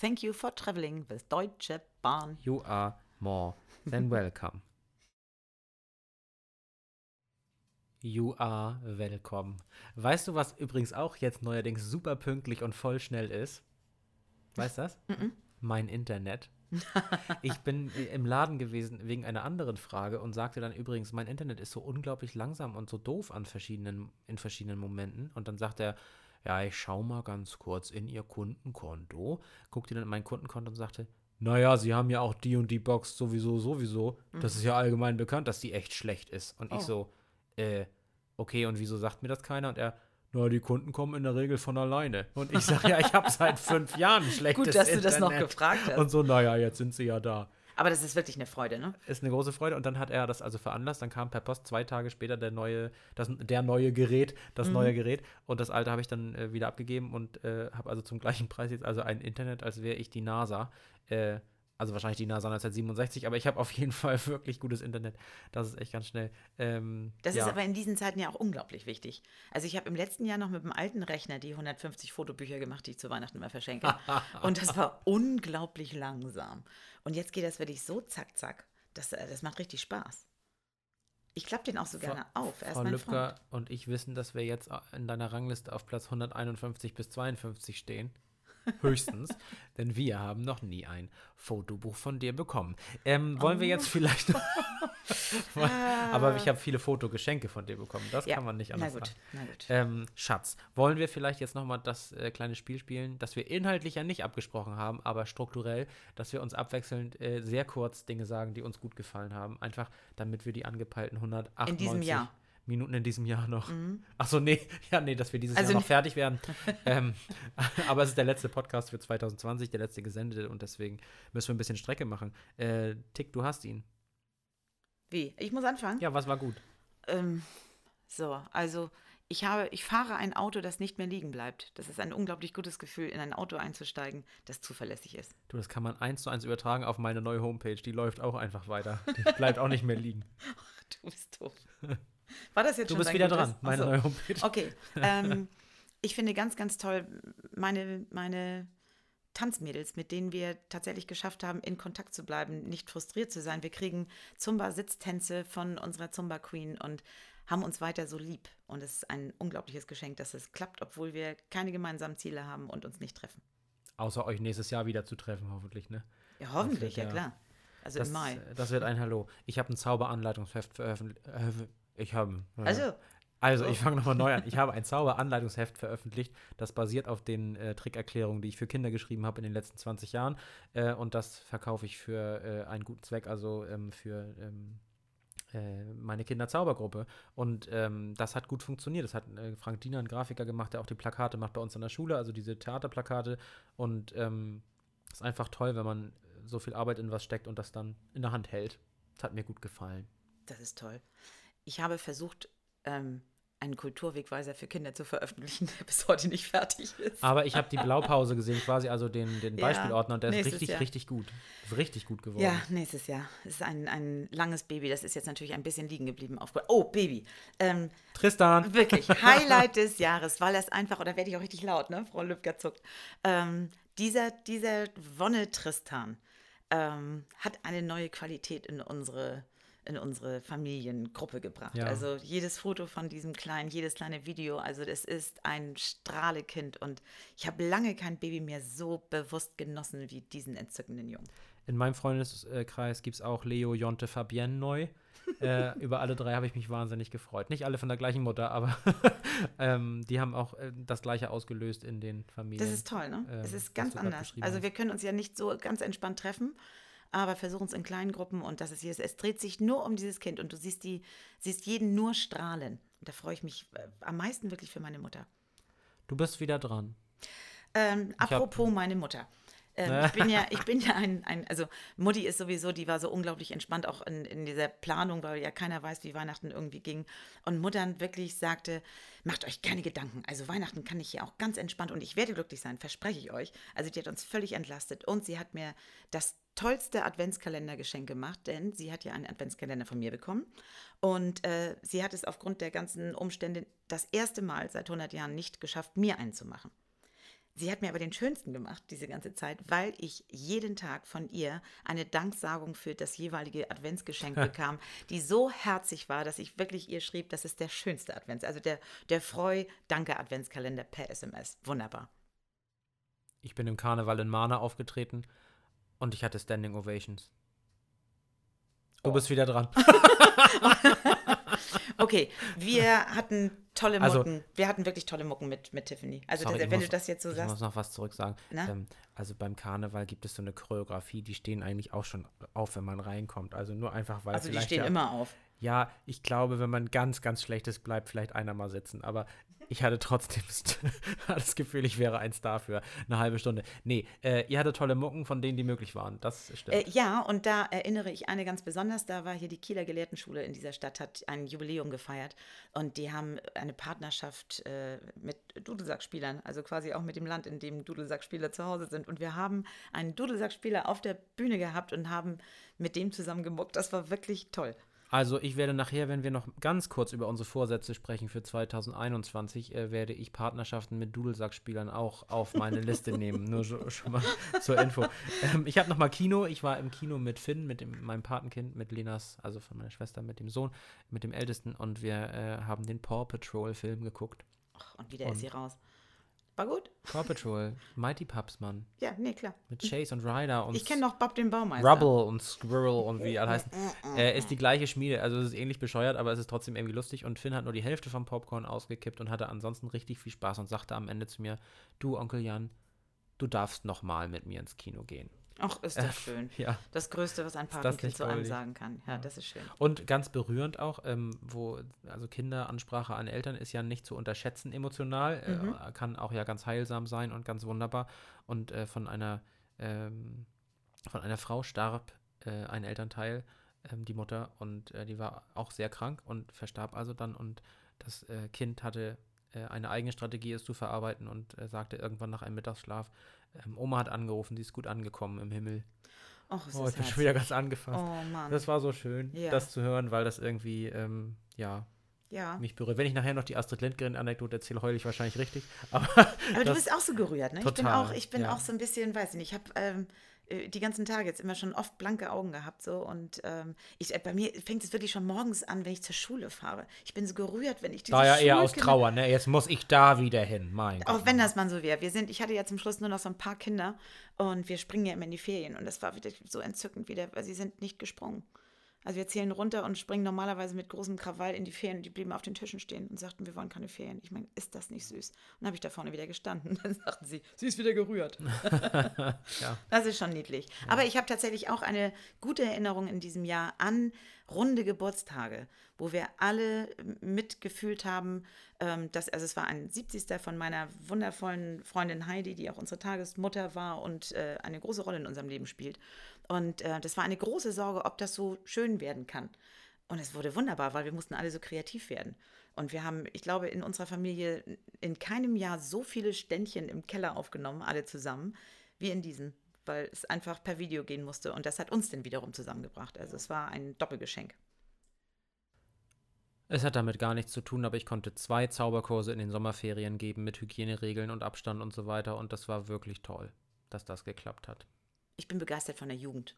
Thank you for traveling with Deutsche Bahn. You are more than welcome. You are welcome. Weißt du, was übrigens auch jetzt neuerdings super pünktlich und voll schnell ist? Weißt du das? Mm -mm. Mein Internet. ich bin im Laden gewesen wegen einer anderen Frage und sagte dann übrigens, mein Internet ist so unglaublich langsam und so doof an verschiedenen, in verschiedenen Momenten. Und dann sagt er, ja, ich schau mal ganz kurz in Ihr Kundenkonto, guckte dann in mein Kundenkonto und sagte, naja, Sie haben ja auch die und die Box sowieso, sowieso. Das mhm. ist ja allgemein bekannt, dass die echt schlecht ist. Und oh. ich so, äh, okay, und wieso sagt mir das keiner? Und er, na, die Kunden kommen in der Regel von alleine. Und ich sage, ja, ich habe seit fünf Jahren schlechtes Gut, dass Internet. du das noch gefragt hast. Und so, naja, jetzt sind sie ja da. Aber das ist wirklich eine Freude, ne? Ist eine große Freude. Und dann hat er das also veranlasst. Dann kam per Post zwei Tage später der neue, das, der neue Gerät, das mhm. neue Gerät. Und das alte habe ich dann äh, wieder abgegeben und äh, habe also zum gleichen Preis jetzt also ein Internet, als wäre ich die NASA. Äh, Also wahrscheinlich die NASA 1967, aber ich habe auf jeden Fall wirklich gutes Internet. Das ist echt ganz schnell. Ähm, das ja. ist aber in diesen Zeiten ja auch unglaublich wichtig. Also ich habe im letzten Jahr noch mit dem alten Rechner die 150 Fotobücher gemacht, die ich zu Weihnachten immer verschenke. Und das war unglaublich langsam. Und jetzt geht das wirklich so zack, zack. Das, äh, das macht richtig Spaß. Ich klappe den auch so gerne auf. Er Frau Lübcker und ich wissen, dass wir jetzt in deiner Rangliste auf Platz 151 bis 52 stehen. Höchstens. denn wir haben noch nie ein Fotobuch von dir bekommen. Ähm, wollen oh. wir jetzt vielleicht. aber ich habe viele Fotogeschenke von dir bekommen. Das ja. kann man nicht anders na gut, sagen. Na gut. Ähm, Schatz, wollen wir vielleicht jetzt nochmal das äh, kleine Spiel spielen, das wir inhaltlich ja nicht abgesprochen haben, aber strukturell, dass wir uns abwechselnd äh, sehr kurz Dinge sagen, die uns gut gefallen haben. Einfach, damit wir die angepeilten 198. In diesem Jahr. Minuten in diesem Jahr noch. Mhm. Achso, nee, ja, nee, dass wir dieses also Jahr noch fertig werden. ähm, aber es ist der letzte Podcast für 2020, der letzte gesendete und deswegen müssen wir ein bisschen Strecke machen. Äh, Tick, du hast ihn. Wie? Ich muss anfangen? Ja, was war gut? Ähm, so, also ich habe, ich fahre ein Auto, das nicht mehr liegen bleibt. Das ist ein unglaublich gutes Gefühl, in ein Auto einzusteigen, das zuverlässig ist. Du, das kann man eins zu eins übertragen auf meine neue Homepage. Die läuft auch einfach weiter. Die bleibt auch nicht mehr liegen. Ach, du bist doof. War das jetzt du schon bist wieder dran, meine so. neue Homepage. Okay. Ähm, ich finde ganz, ganz toll meine, meine Tanzmädels, mit denen wir tatsächlich geschafft haben, in Kontakt zu bleiben, nicht frustriert zu sein. Wir kriegen Zumba-Sitztänze von unserer Zumba-Queen und haben uns weiter so lieb. Und es ist ein unglaubliches Geschenk, dass es klappt, obwohl wir keine gemeinsamen Ziele haben und uns nicht treffen. Außer euch nächstes Jahr wieder zu treffen, hoffentlich, ne? Ja, hoffentlich, ja, ja, klar. Also das, im Mai. Das wird ein Hallo. Ich habe ein Zauberanleitungsheft veröffentlicht. Ich habe. also. Also, ich fange nochmal neu an. Ich habe ein Zauberanleitungsheft veröffentlicht. Das basiert auf den äh, Trickerklärungen, die ich für Kinder geschrieben habe in den letzten 20 Jahren. Äh, und das verkaufe ich für äh, einen guten Zweck, also ähm, für ähm, äh, meine Kinderzaubergruppe. Und ähm, das hat gut funktioniert. Das hat äh, Frank Diener, ein Grafiker, gemacht, der auch die Plakate macht bei uns an der Schule, also diese Theaterplakate. Und es ähm, ist einfach toll, wenn man so viel Arbeit in was steckt und das dann in der Hand hält. Das hat mir gut gefallen. Das ist toll. Ich habe versucht, ähm, einen Kulturwegweiser für Kinder zu veröffentlichen, der bis heute nicht fertig ist. Aber ich habe die Blaupause gesehen, quasi also den, den Beispielordner, und der ist richtig, Jahr. richtig gut. Ist richtig gut geworden. Ja, nächstes Jahr. Es ist ein, ein langes Baby, das ist jetzt natürlich ein bisschen liegen geblieben. Auf, oh, Baby. Ähm, Tristan. Wirklich, Highlight des Jahres, weil das einfach, oder werde ich auch richtig laut, ne? Frau Lübcker zuckt. Ähm, dieser, dieser Wonne Tristan ähm, hat eine neue Qualität in unsere in unsere Familiengruppe gebracht. Ja. Also jedes Foto von diesem kleinen, jedes kleine Video, also das ist ein Strahlekind und ich habe lange kein Baby mehr so bewusst genossen wie diesen entzückenden Jungen. In meinem Freundeskreis gibt es auch Leo, Jonte, Fabienne neu. äh, über alle drei habe ich mich wahnsinnig gefreut. Nicht alle von der gleichen Mutter, aber ähm, die haben auch äh, das Gleiche ausgelöst in den Familien. Das ist toll, ne? Äh, es ist ganz anders. Also wir können uns ja nicht so ganz entspannt treffen, aber versuchen es in kleinen Gruppen und das ist hier, es dreht sich nur um dieses Kind und du siehst die, siehst jeden nur strahlen. Und da freue ich mich äh, am meisten wirklich für meine Mutter. Du bist wieder dran. Ähm, apropos hab, meine Mutter. Ähm, ich bin ja, ich bin ja ein, ein, also Mutti ist sowieso, die war so unglaublich entspannt auch in, in dieser Planung, weil ja keiner weiß, wie Weihnachten irgendwie ging. Und Mutter wirklich sagte, macht euch keine Gedanken. Also Weihnachten kann ich hier auch ganz entspannt und ich werde glücklich sein, verspreche ich euch. Also die hat uns völlig entlastet und sie hat mir das tollste Adventskalendergeschenk gemacht, denn sie hat ja einen Adventskalender von mir bekommen und äh, sie hat es aufgrund der ganzen Umstände das erste Mal seit 100 Jahren nicht geschafft, mir einen zu machen. Sie hat mir aber den schönsten gemacht diese ganze Zeit, weil ich jeden Tag von ihr eine Danksagung für das jeweilige Adventsgeschenk bekam, die so herzig war, dass ich wirklich ihr schrieb, das ist der schönste Advents, also der, der Freu-Danke-Adventskalender per SMS. Wunderbar. Ich bin im Karneval in Mana aufgetreten und ich hatte Standing Ovations. Du oh. bist wieder dran. okay, wir hatten tolle also Mucken. Also, wir hatten wirklich tolle Mucken mit, mit Tiffany. Also, sorry, das, wenn muss, du das jetzt so ich sagst. Ich muss noch was zurück sagen. Ähm, also, beim Karneval gibt es so eine Choreografie, die stehen eigentlich auch schon auf, wenn man reinkommt. Also, nur einfach, weil. Also, die stehen ja, immer auf. Ja, ich glaube, wenn man ganz, ganz schlecht ist, bleibt vielleicht einer mal sitzen. Aber ich hatte trotzdem das Gefühl, ich wäre ein Star für eine halbe Stunde. Nee, äh, ihr hattet tolle Mucken, von denen die möglich waren. Das stimmt. Äh, ja, und da erinnere ich eine ganz besonders. Da war hier die Kieler Gelehrtenschule in dieser Stadt, hat ein Jubiläum gefeiert. Und die haben eine Partnerschaft äh, mit Dudelsackspielern, also quasi auch mit dem Land, in dem Dudelsackspieler zu Hause sind. Und wir haben einen Dudelsackspieler auf der Bühne gehabt und haben mit dem zusammen gemuckt. Das war wirklich toll. Also ich werde nachher, wenn wir noch ganz kurz über unsere Vorsätze sprechen für 2021, äh, werde ich Partnerschaften mit Dudelsackspielern auch auf meine Liste nehmen. Nur so, schon mal zur Info. Ähm, ich habe noch mal Kino. Ich war im Kino mit Finn, mit dem, meinem Patenkind, mit Lenas, also von meiner Schwester, mit dem Sohn, mit dem Ältesten und wir äh, haben den Paw Patrol Film geguckt. Ach, und wieder und ist sie raus. War gut? Paw Patrol, Mighty Pups, Mann. Ja, nee, klar. Mit Chase und Ryder und. Ich kenne noch Bob den Baumeister. Rubble und Squirrel und wie alle heißen. äh, ist die gleiche Schmiede. Also es ist ähnlich bescheuert, aber es ist trotzdem irgendwie lustig. Und Finn hat nur die Hälfte vom Popcorn ausgekippt und hatte ansonsten richtig viel Spaß und sagte am Ende zu mir: Du, Onkel Jan, du darfst noch mal mit mir ins Kino gehen. Ach, ist das äh, schön. Ja. Das Größte, was ein Patenkind zu einem sagen kann. Ja, ja, das ist schön. Und ganz berührend auch, ähm, wo, also Kinderansprache an Eltern ist ja nicht zu unterschätzen emotional, äh, mhm. äh, kann auch ja ganz heilsam sein und ganz wunderbar. Und äh, von einer, ähm, von einer Frau starb äh, ein Elternteil, ähm, die Mutter, und äh, die war auch sehr krank und verstarb also dann. Und das Kind hatte eine eigene Strategie, es zu verarbeiten und sagte irgendwann nach einem Mittagsschlaf, ähm, Oma hat angerufen, sie ist gut angekommen im Himmel. Och, oh, ich bin schon wieder ganz angefasst. Oh, Mann. Das war so schön, ja. das zu hören, weil das irgendwie, ähm, ja, ja. mich berührt. Wenn ich nachher noch die Astrid Lindgren-Anekdote erzähle, heule ich wahrscheinlich richtig. Aber, aber du bist auch so gerührt, ne? Total, ich bin auch, ich bin ja. auch so ein bisschen, weiß ich nicht, ich habe ähm, äh, die ganzen Tage jetzt immer schon oft blanke Augen gehabt so und ähm, ich, äh, bei mir fängt es wirklich schon morgens an, wenn ich zur Schule fahre. Ich bin so gerührt, wenn ich diese Da ja eher aus Trauer, ne? Jetzt muss ich da wieder hin, mein Auch Gott. wenn das mal so wäre. Wir sind, ich hatte ja zum Schluss nur noch so ein paar Kinder und wir springen ja immer in die Ferien und das war wieder so entzückend wieder, weil sie sind nicht gesprungen. Also wir zählen runter und springen normalerweise mit großem Krawall in die Ferien und die blieben auf den Tischen stehen und sagten, wir wollen keine Ferien. Ich meine, ist das nicht süß? Und dann habe ich da vorne wieder gestanden. Dann sagten sie, sie ist wieder gerührt. ja. Das ist schon niedlich. Ja. Aber ich habe tatsächlich auch eine gute Erinnerung in diesem Jahr an runde Geburtstage, wo wir alle mitgefühlt haben, ähm, dass, also es war ein 70. von meiner wundervollen Freundin Heidi, die auch unsere Tagesmutter war und äh, eine große Rolle in unserem Leben spielt. Und äh, das war eine große Sorge, ob das so schön werden kann. Und es wurde wunderbar, weil wir mussten alle so kreativ werden. Und wir haben, ich glaube, in unserer Familie in keinem Jahr so viele Ständchen im Keller aufgenommen, alle zusammen, wie in diesem, weil es einfach per Video gehen musste. Und das hat uns dann wiederum zusammengebracht. Also es war ein Doppelgeschenk. Es hat damit gar nichts zu tun, aber ich konnte zwei Zauberkurse in den Sommerferien geben mit Hygieneregeln und Abstand und so weiter. Und das war wirklich toll, dass das geklappt hat ich bin begeistert von der Jugend.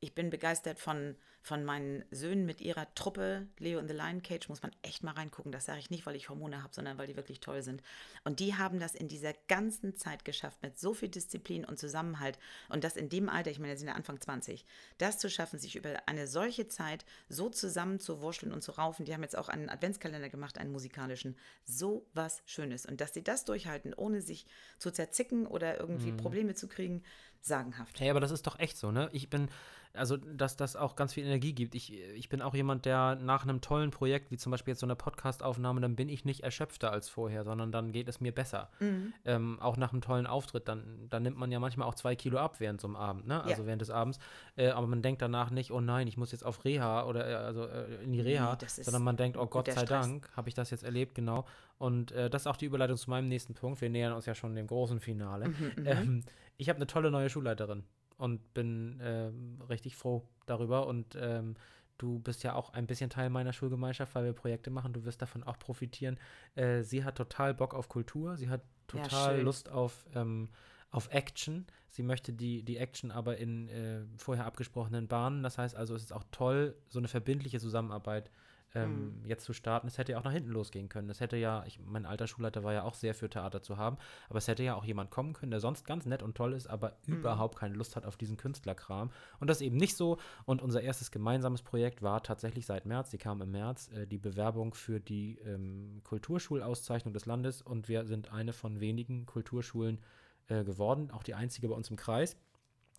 Ich bin begeistert von, von meinen Söhnen mit ihrer Truppe. Leo in the Lion Cage muss man echt mal reingucken. Das sage ich nicht, weil ich Hormone habe, sondern weil die wirklich toll sind. Und die haben das in dieser ganzen Zeit geschafft, mit so viel Disziplin und Zusammenhalt. Und das in dem Alter, ich meine, sie sind ja Anfang 20, das zu schaffen, sich über eine solche Zeit so zusammen zu wurschteln und zu raufen. Die haben jetzt auch einen Adventskalender gemacht, einen musikalischen. So was Schönes. Und dass sie das durchhalten, ohne sich zu zerzicken oder irgendwie mhm. Probleme zu kriegen, sagenhaft. Hey, aber das ist doch echt so, ne? Ich bin, also, dass das auch ganz viel Energie gibt. Ich, ich bin auch jemand, der nach einem tollen Projekt, wie zum Beispiel jetzt so eine Podcast-Aufnahme, dann bin ich nicht erschöpfter als vorher, sondern dann geht es mir besser. Mhm. Ähm, auch nach einem tollen Auftritt, dann, dann nimmt man ja manchmal auch zwei Kilo ab während so einem Abend, ne? Also ja. während des Abends. Äh, aber man denkt danach nicht, oh nein, ich muss jetzt auf Reha oder äh, also äh, in die Reha, nee, sondern man denkt, oh Gott sei Stress. Dank, habe ich das jetzt erlebt, genau. Und äh, das ist auch die Überleitung zu meinem nächsten Punkt. Wir nähern uns ja schon dem großen Finale. Mhm, mhm. ähm, ich habe eine tolle neue Schulleiterin und bin ähm, richtig froh darüber. Und ähm, du bist ja auch ein bisschen Teil meiner Schulgemeinschaft, weil wir Projekte machen. Du wirst davon auch profitieren. Äh, sie hat total Bock auf Kultur. Sie hat total ja, Lust auf, ähm, auf Action. Sie möchte die, die Action aber in äh, vorher abgesprochenen Bahnen. Das heißt also, es ist auch toll, so eine verbindliche Zusammenarbeit ähm, mhm. jetzt zu starten. Es hätte ja auch nach hinten losgehen können. Es hätte ja, ich, mein alter Schulleiter war ja auch sehr für Theater zu haben, aber es hätte ja auch jemand kommen können, der sonst ganz nett und toll ist, aber mhm. überhaupt keine Lust hat auf diesen Künstlerkram. Und das eben nicht so. Und unser erstes gemeinsames Projekt war tatsächlich seit März, die kam im März, äh, die Bewerbung für die ähm, Kulturschulauszeichnung des Landes und wir sind eine von wenigen Kulturschulen äh, geworden, auch die einzige bei uns im Kreis.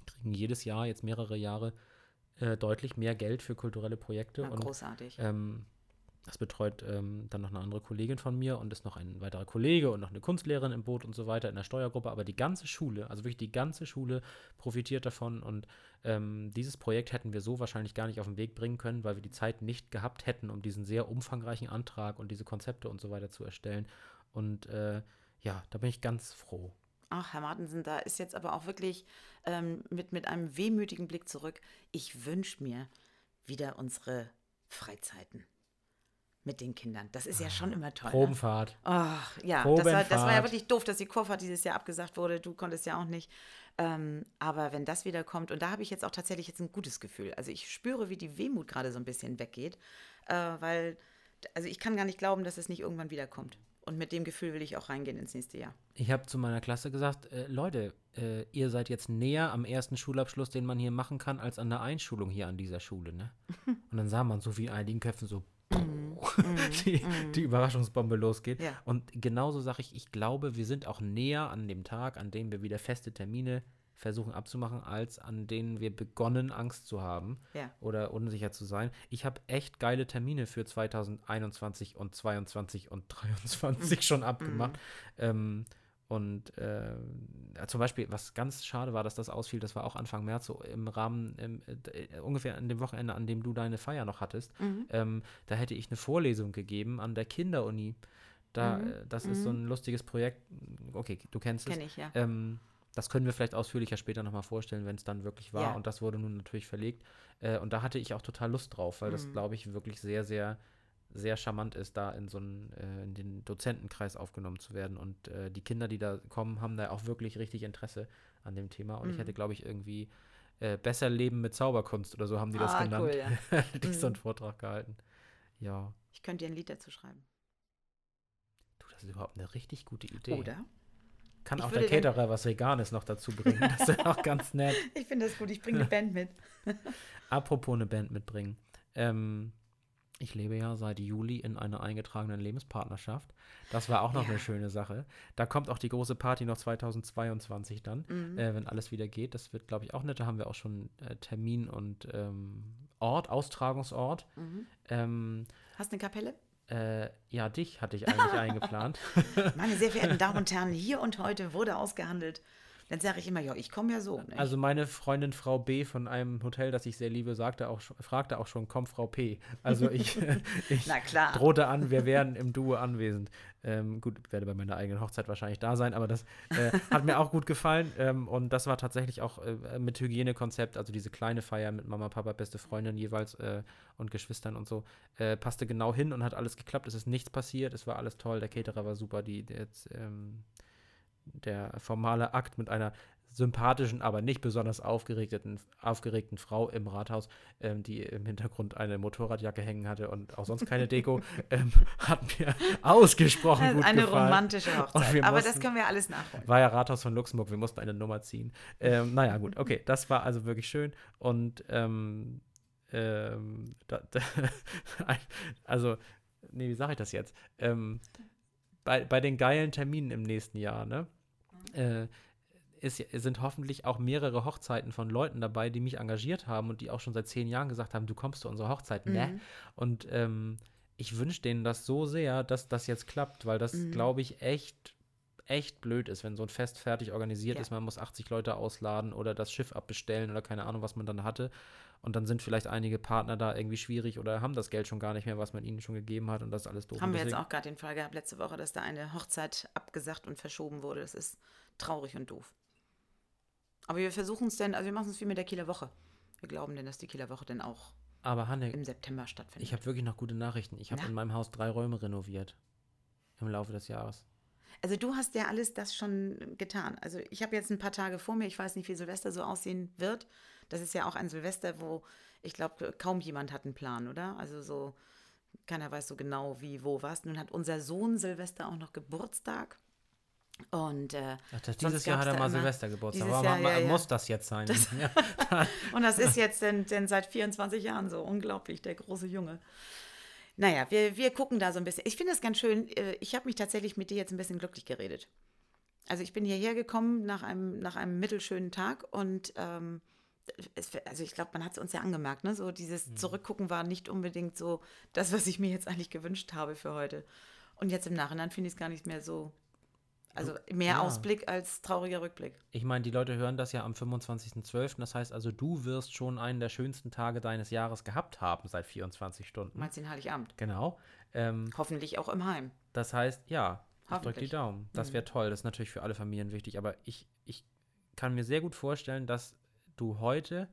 Kriegen jedes Jahr, jetzt mehrere Jahre, äh, deutlich mehr Geld für kulturelle Projekte. Ja, und, großartig. Ähm, Das betreut ähm, dann noch eine andere Kollegin von mir und ist noch ein weiterer Kollege und noch eine Kunstlehrerin im Boot und so weiter in der Steuergruppe. Aber die ganze Schule, also wirklich die ganze Schule profitiert davon. Und ähm, dieses Projekt hätten wir so wahrscheinlich gar nicht auf den Weg bringen können, weil wir die Zeit nicht gehabt hätten, um diesen sehr umfangreichen Antrag und diese Konzepte und so weiter zu erstellen. Und äh, ja, da bin ich ganz froh. Ach, Herr Martensen, da ist jetzt aber auch wirklich ähm, mit, mit einem wehmütigen Blick zurück. Ich wünsche mir wieder unsere Freizeiten mit den Kindern. Das ist ja schon immer toll. Ne? Probenfahrt. Ne? Ach, ja, Das, war, das war ja wirklich doof, dass die Kurfahrt dieses Jahr abgesagt wurde. Du konntest ja auch nicht. Ähm, aber wenn das wieder kommt, und da habe ich jetzt auch tatsächlich jetzt ein gutes Gefühl. Also ich spüre, wie die Wehmut gerade so ein bisschen weggeht, äh, weil, also ich kann gar nicht glauben, dass es nicht irgendwann wiederkommt. Und mit dem Gefühl will ich auch reingehen ins nächste Jahr. Ich habe zu meiner Klasse gesagt, äh, Leute, äh, ihr seid jetzt näher am ersten Schulabschluss, den man hier machen kann, als an der Einschulung hier an dieser Schule. Ne? Und dann sah man so wie in einigen Köpfen so, Mhm. die, mhm. die, Überraschungsbombe losgeht. Ja. Und genauso sage ich, ich glaube, wir sind auch näher an dem Tag, an dem wir wieder feste Termine versuchen abzumachen, als an denen wir begonnen, Angst zu haben ja. oder unsicher zu sein. Ich habe echt geile Termine für 2021 und 2022 und 2023 schon abgemacht. Mhm. Ähm, und äh, zum Beispiel, was ganz schade war, dass das ausfiel, das war auch Anfang März, so im Rahmen, im, äh, ungefähr an dem Wochenende, an dem du deine Feier noch hattest. Mhm. Ähm, da hätte ich eine Vorlesung gegeben an der Kinderuni. Da, mhm. Äh, das mhm. ist so mhm. ein lustiges Projekt. Okay, du kennst Kenn es. Ich, ja. Ähm, das können wir vielleicht ausführlicher später nochmal vorstellen, wenn es dann wirklich war. Ja. Und das wurde nun natürlich verlegt. Äh, und da hatte ich auch total Lust drauf, weil das, mhm. glaube ich, wirklich sehr, sehr sehr charmant ist, da in so einen, äh, in den Dozentenkreis aufgenommen zu werden. Und äh, die Kinder, die da kommen, haben da auch wirklich richtig Interesse an dem Thema. Und mhm. ich hätte, glaube ich, irgendwie äh, besser Leben mit Zauberkunst oder so haben die das ah, genannt. Cool, ja. die mhm. so einen Vortrag gehalten. Ja. Ich könnte dir ein Lied dazu schreiben. Du, das ist überhaupt eine richtig gute Idee. Oder? Kann ich auch der Caterer was Veganes noch dazu bringen. Das ist auch ganz nett. ich finde das gut. Ich bringe eine Band mit. Apropos eine Band mitbringen. Ähm, ich lebe ja seit Juli in einer eingetragenen Lebenspartnerschaft. Das war auch noch ja. eine schöne Sache. Da kommt auch die große Party noch 2022 dann, mhm. äh, wenn alles wieder geht. Das wird, glaube ich, auch nett. Da haben wir auch schon äh, Termin und ähm, Ort, Austragungsort. Mhm. Ähm, Hast du eine Kapelle? Äh, ja, dich hatte ich eigentlich eingeplant. Meine sehr verehrten Damen und Herren, hier und heute wurde ausgehandelt dann sage ich immer, ja, ich komme ja so. Nicht? Also meine Freundin Frau B von einem Hotel, das ich sehr liebe, sagte auch, fragte auch schon, komm Frau P. Also ich, ich drohte an, wir wären im Duo anwesend. Ähm, gut, werde bei meiner eigenen Hochzeit wahrscheinlich da sein, aber das äh, hat mir auch gut gefallen. Ähm, und das war tatsächlich auch äh, mit Hygienekonzept, also diese kleine Feier mit Mama, Papa, beste Freundin jeweils äh, und Geschwistern und so, äh, passte genau hin und hat alles geklappt. Es ist nichts passiert, es war alles toll, der Caterer war super, die, die jetzt, ähm, der formale Akt mit einer sympathischen, aber nicht besonders aufgeregten, aufgeregten Frau im Rathaus, ähm, die im Hintergrund eine Motorradjacke hängen hatte und auch sonst keine Deko, ähm, hat mir ausgesprochen gut eine gefallen. Eine romantische Hochzeit, aber mussten, das können wir alles nachholen. War ja Rathaus von Luxemburg, wir mussten eine Nummer ziehen. Ähm, naja, gut, okay, das war also wirklich schön und ähm, ähm, da, da, also, nee, wie sage ich das jetzt? Ähm, bei, bei den geilen Terminen im nächsten Jahr, ne? Äh, ist, sind hoffentlich auch mehrere Hochzeiten von Leuten dabei, die mich engagiert haben und die auch schon seit zehn Jahren gesagt haben, du kommst zu unserer Hochzeit, ne? mhm. Und ähm, ich wünsche denen das so sehr, dass das jetzt klappt, weil das, mhm. glaube ich, echt, echt blöd ist, wenn so ein Fest fertig organisiert ja. ist, man muss 80 Leute ausladen oder das Schiff abbestellen oder keine Ahnung, was man dann hatte. Und dann sind vielleicht einige Partner da irgendwie schwierig oder haben das Geld schon gar nicht mehr, was man ihnen schon gegeben hat und das ist alles doof. Haben wir jetzt auch gerade den Fall gehabt letzte Woche, dass da eine Hochzeit abgesagt und verschoben wurde. Das ist traurig und doof. Aber wir versuchen es denn, also wir machen es wie mit der Kieler Woche. Wir glauben denn, dass die Kieler Woche denn auch Aber Hanne, im September stattfindet. Ich habe wirklich noch gute Nachrichten. Ich habe in meinem Haus drei Räume renoviert im Laufe des Jahres. Also du hast ja alles das schon getan. Also ich habe jetzt ein paar Tage vor mir. Ich weiß nicht, wie Silvester so aussehen wird. Das ist ja auch ein Silvester, wo ich glaube, kaum jemand hat einen Plan, oder? Also so, keiner weiß so genau, wie, wo, was. Nun hat unser Sohn Silvester auch noch Geburtstag. Und äh, Ach, das, dieses Jahr hat er mal Silvester Geburtstag. Aber Jahr, ja, ja. muss das jetzt sein? Das ja. und das ist jetzt denn, denn seit 24 Jahren so. Unglaublich, der große Junge. Naja, wir, wir gucken da so ein bisschen. Ich finde es ganz schön. Äh, ich habe mich tatsächlich mit dir jetzt ein bisschen glücklich geredet. Also ich bin hierher gekommen nach einem, nach einem mittelschönen Tag und ähm, es, also ich glaube, man hat es uns ja angemerkt, ne? So dieses mhm. Zurückgucken war nicht unbedingt so das, was ich mir jetzt eigentlich gewünscht habe für heute. Und jetzt im Nachhinein finde ich es gar nicht mehr so. Also mehr ja. Ausblick als trauriger Rückblick. Ich meine, die Leute hören das ja am 25.12. Das heißt also, du wirst schon einen der schönsten Tage deines Jahres gehabt haben seit 24 Stunden. Meinst du den Heiligabend? Genau. Ähm, Hoffentlich auch im Heim. Das heißt, ja, ich drücke die Daumen. Das wäre mhm. toll. Das ist natürlich für alle Familien wichtig. Aber ich, ich kann mir sehr gut vorstellen, dass du heute,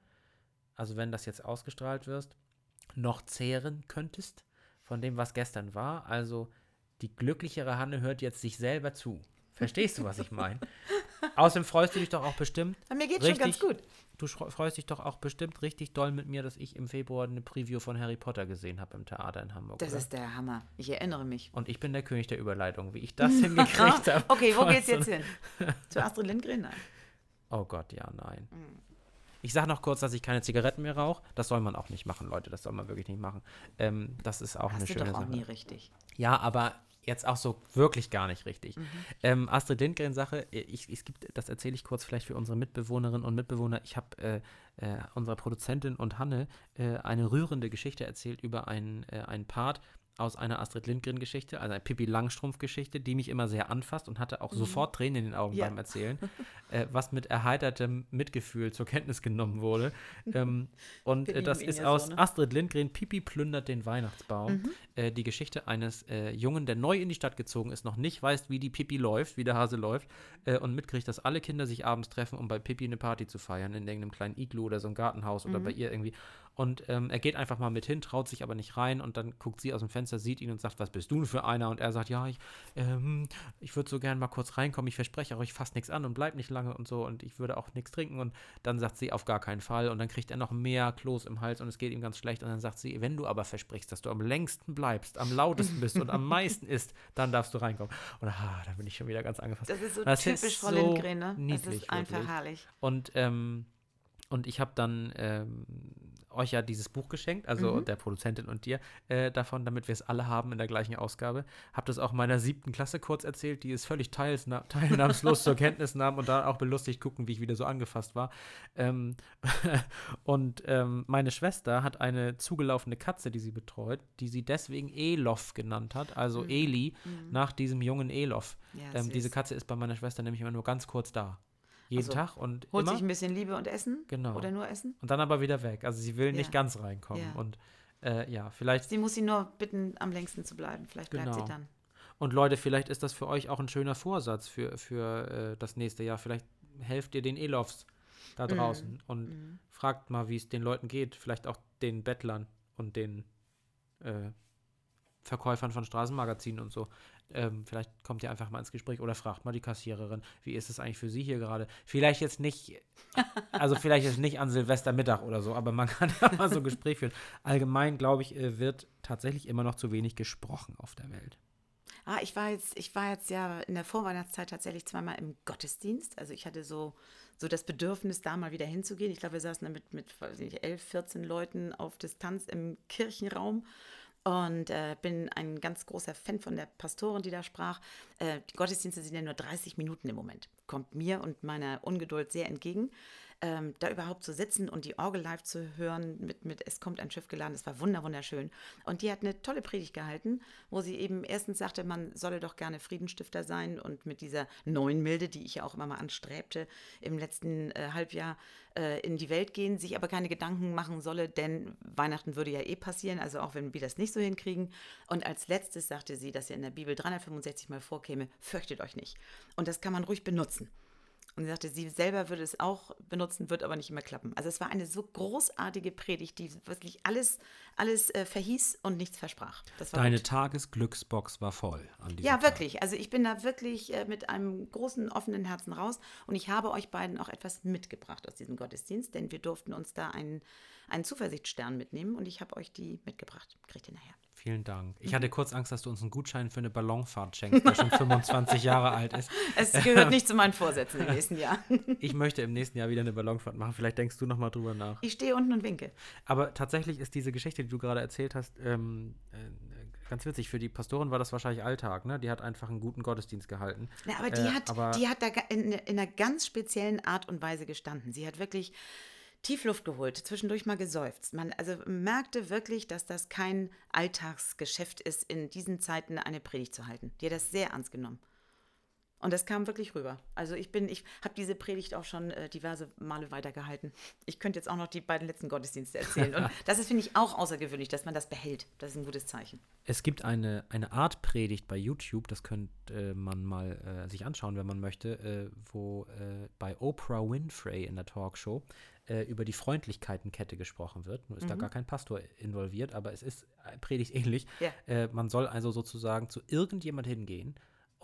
also wenn das jetzt ausgestrahlt wirst, noch zehren könntest von dem, was gestern war. Also die glücklichere Hanne hört jetzt sich selber zu. Verstehst du, was ich meine? Außerdem freust du dich doch auch bestimmt. Bei mir geht schon ganz gut. Du freust dich doch auch bestimmt richtig doll mit mir, dass ich im Februar eine Preview von Harry Potter gesehen habe im Theater in Hamburg. Das oder? ist der Hammer. Ich erinnere mich. Und ich bin der König der Überleitung, wie ich das hingekriegt habe. Okay, wo geht's jetzt hin? Zu Astrid Lindgren? Nein. Oh Gott, ja, nein. Mhm. Ich sage noch kurz, dass ich keine Zigaretten mehr rauche. Das soll man auch nicht machen, Leute. Das soll man wirklich nicht machen. Ähm, das ist auch Hast eine schöne Sache. Das ist doch auch nie richtig. Ja, aber jetzt auch so wirklich gar nicht richtig. Mhm. Ähm, Astrid Lindgren-Sache, ich, ich gibt, das erzähle ich kurz vielleicht für unsere Mitbewohnerinnen und Mitbewohner. Ich habe äh, äh, unserer Produzentin und Hanne äh, eine rührende Geschichte erzählt über einen, äh, einen Part, aus einer Astrid Lindgren-Geschichte, also eine Pippi Langstrumpf-Geschichte, die mich immer sehr anfasst und hatte auch mhm. sofort Tränen in den Augen ja. beim Erzählen, äh, was mit erheitertem Mitgefühl zur Kenntnis genommen wurde. Ähm, und äh, das ist aus so, ne? Astrid Lindgren, Pippi plündert den Weihnachtsbaum. Mhm. Äh, die Geschichte eines äh, Jungen, der neu in die Stadt gezogen ist, noch nicht weiß, wie die Pippi läuft, wie der Hase läuft äh, und mitkriegt, dass alle Kinder sich abends treffen, um bei Pippi eine Party zu feiern, in irgendeinem kleinen Iglu oder so ein Gartenhaus mhm. oder bei ihr irgendwie. Und ähm, er geht einfach mal mit hin, traut sich aber nicht rein und dann guckt sie aus dem Fenster, sieht ihn und sagt, was bist du denn für einer? Und er sagt, ja, ich, ähm, ich würde so gern mal kurz reinkommen, ich verspreche auch, ich fasse nichts an und bleib nicht lange und so und ich würde auch nichts trinken. Und dann sagt sie, auf gar keinen Fall. Und dann kriegt er noch mehr Kloß im Hals und es geht ihm ganz schlecht. Und dann sagt sie, wenn du aber versprichst, dass du am längsten bleibst, am lautesten bist und am meisten isst, dann darfst du reinkommen. Und ah, da bin ich schon wieder ganz angefasst. Das ist so das typisch ist Frau so Lindgren, ne? Niedlich, das ist einfach wirklich. herrlich. Und ähm, und ich habe dann ähm, euch ja dieses Buch geschenkt, also mhm. der Produzentin und dir äh, davon, damit wir es alle haben in der gleichen Ausgabe. Habe das auch meiner siebten Klasse kurz erzählt, die es völlig teilnahmslos zur Kenntnis nahm und da auch belustigt gucken, wie ich wieder so angefasst war. Ähm, und ähm, meine Schwester hat eine zugelaufene Katze, die sie betreut, die sie deswegen Elof genannt hat, also mhm. Eli, mhm. nach diesem jungen Elof. Ja, ähm, diese Katze ist bei meiner Schwester nämlich immer nur ganz kurz da. Jeden also, Tag und holt immer. sich ein bisschen Liebe und Essen. Genau. Oder nur Essen. Und dann aber wieder weg. Also sie will ja. nicht ganz reinkommen. Ja. Und äh, ja, vielleicht. Sie muss sie nur bitten, am längsten zu bleiben. Vielleicht bleibt genau. sie dann. Und Leute, vielleicht ist das für euch auch ein schöner Vorsatz für, für äh, das nächste Jahr. Vielleicht helft ihr den Elofs da mhm. draußen mm. und mm. fragt mal, wie es den Leuten geht. Vielleicht auch den Bettlern und den äh, Verkäufern von Straßenmagazinen und so. Ähm, vielleicht kommt ihr einfach mal ins Gespräch oder fragt mal die Kassiererin, wie ist es eigentlich für sie hier gerade? Vielleicht jetzt nicht, also vielleicht jetzt nicht an Silvestermittag oder so, aber man kann ja mal so ein Gespräch führen. Allgemein, glaube ich, äh, wird tatsächlich immer noch zu wenig gesprochen auf der Welt. Ah, ich war jetzt, ich war jetzt ja in der Vorweihnachtszeit tatsächlich zweimal im Gottesdienst. Also ich hatte so, so das Bedürfnis, da mal wieder hinzugehen. Ich glaube, wir saßen da mit, mit weiß nicht, 11, 14 Leuten auf Distanz im Kirchenraum und äh, bin ein ganz großer Fan von der Pastorin, die da sprach. Äh, die Gottesdienste sind ja nur 30 Minuten im Moment. Kommt mir und meiner Ungeduld sehr entgegen ähm, da überhaupt zu sitzen und die Orgel live zu hören mit, mit Es kommt ein Schiff geladen, das war wunderschön. Und die hat eine tolle Predigt gehalten, wo sie eben erstens sagte, man solle doch gerne Friedenstifter sein und mit dieser neuen Milde, die ich ja auch immer mal anstrebte, im letzten äh, Halbjahr äh, in die Welt gehen, sich aber keine Gedanken machen solle, denn Weihnachten würde ja eh passieren, also auch wenn wir das nicht so hinkriegen. Und als letztes sagte sie, dass ja in der Bibel 365 Mal vorkäme, fürchtet euch nicht. Und das kann man ruhig benutzen. Und sie sagte, sie selber würde es auch benutzen, wird aber nicht immer klappen. Also es war eine so großartige Predigt, die wirklich alles, alles äh, verhieß und nichts versprach. Deine gut. Tagesglücksbox war voll Ja, wirklich. Also ich bin da wirklich äh, mit einem großen offenen Herzen raus und ich habe euch beiden auch etwas mitgebracht aus diesem Gottesdienst, denn wir durften uns da einen, einen Zuversichtsstern mitnehmen und ich habe euch die mitgebracht. Kriegt ihr nachher. Vielen Dank. Ich hatte kurz Angst, dass du uns einen Gutschein für eine Ballonfahrt schenkst, der schon 25 Jahre alt ist. Es gehört nicht zu meinen Vorsätzen im nächsten Jahr. ich möchte im nächsten Jahr wieder eine Ballonfahrt machen. Vielleicht denkst du noch mal drüber nach. Ich stehe unten und winke. Aber tatsächlich ist diese Geschichte, die du gerade erzählt hast, ähm, äh, ganz witzig. Für die Pastorin war das wahrscheinlich Alltag. Ne? Die hat einfach einen guten Gottesdienst gehalten. Ja, aber die, äh, hat, aber die hat da in, in einer ganz speziellen Art und Weise gestanden. Sie hat wirklich Tiefluft geholt, zwischendurch mal geseufzt. Man also merkte wirklich, dass das kein Alltagsgeschäft ist, in diesen Zeiten eine Predigt zu halten. Die hat das sehr ernst genommen. Und das kam wirklich rüber. Also ich bin, ich habe diese Predigt auch schon äh, diverse Male weitergehalten. Ich könnte jetzt auch noch die beiden letzten Gottesdienste erzählen. Und das ist, finde ich, auch außergewöhnlich, dass man das behält. Das ist ein gutes Zeichen. Es gibt eine, eine Art Predigt bei YouTube, das könnte äh, man mal äh, sich anschauen, wenn man möchte, äh, wo äh, bei Oprah Winfrey in der Talkshow äh, über die Freundlichkeitenkette gesprochen wird. Nur ist mhm. da gar kein Pastor involviert, aber es ist Predigt ähnlich. Ja. man soll also sozusagen zu irgendjemand hingehen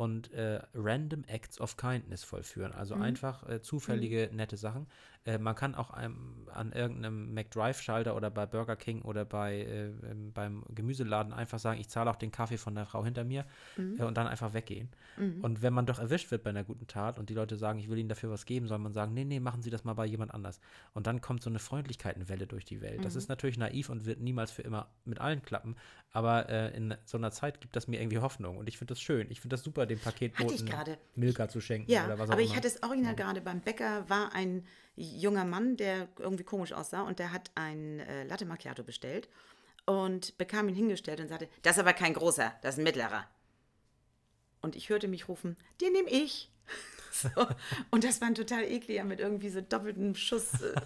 und äh, Random Acts of Kindness vollführen. Also mhm. einfach äh, zufällige, mhm. nette Sachen. Äh, man kann auch einem, an irgendeinem McDrive-Schalter oder bei Burger King oder bei, äh, beim Gemüseladen einfach sagen, ich zahle auch den Kaffee von der Frau hinter mir mhm. Äh, und dann einfach weggehen. Mhm. Und wenn man doch erwischt wird bei einer guten Tat und die Leute sagen, ich will ihnen dafür was geben, soll man sagen, nee, nee, machen Sie das mal bei jemand anders. Und dann kommt so eine Freundlichkeitenwelle durch die Welt. Das mhm. ist natürlich naiv und wird niemals für immer mit allen klappen, aber äh, in so einer Zeit gibt das mir irgendwie Hoffnung und ich finde das schön. Ich finde das super, dem Paketboten Milka zu schenken ja, oder was auch aber immer. Aber ich hatte es original ja. gerade beim Bäcker, war ein junger Mann, der irgendwie komisch aussah und der hat ein äh, Latte Macchiato bestellt und bekam ihn hingestellt und sagte, das ist aber kein großer, das ist ein mittlerer. Und ich hörte mich rufen, den nehme ich. So. Und das war ein total ekliger mit irgendwie so doppeltem Schuss äh.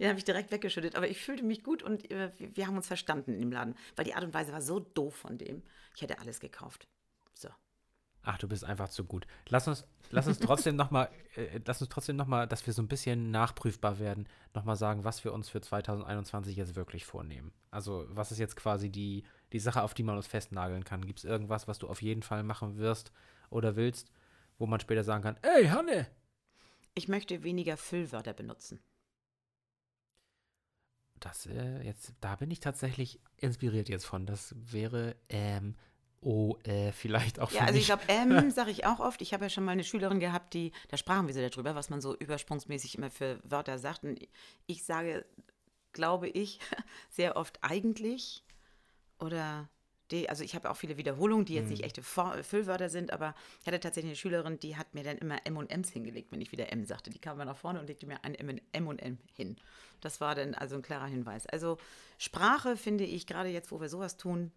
Den habe ich direkt weggeschüttet. Aber ich fühlte mich gut und äh, wir haben uns verstanden dem Laden, weil die Art und Weise war so doof von dem. Ich hätte alles gekauft. Ach, du bist einfach zu gut. Lass uns, lass uns trotzdem nochmal, äh, lass uns trotzdem nochmal, dass wir so ein bisschen nachprüfbar werden, nochmal sagen, was wir uns für 2021 jetzt wirklich vornehmen. Also, was ist jetzt quasi die, die Sache, auf die man uns festnageln kann? Gibt es irgendwas, was du auf jeden Fall machen wirst oder willst, wo man später sagen kann, ey, Hanne! Ich möchte weniger Füllwörter benutzen. Das, äh, jetzt, da bin ich tatsächlich inspiriert jetzt von. Das wäre, ähm, Oh, äh, vielleicht auch. Ja, also ich glaube, M sage ich auch oft. Ich habe ja schon mal eine Schülerin gehabt, die, da sprachen wir so darüber, was man so übersprungsmäßig immer für Wörter sagt. Und ich sage, glaube ich, sehr oft eigentlich oder die, also ich habe auch viele Wiederholungen, die jetzt nicht echte Füllwörter sind, aber ich hatte tatsächlich eine Schülerin, die hat mir dann immer M und M's hingelegt, wenn ich wieder M sagte. Die kam mal nach vorne und legte mir ein M, M und M hin. Das war dann also ein klarer Hinweis. Also Sprache finde ich, gerade jetzt, wo wir sowas tun,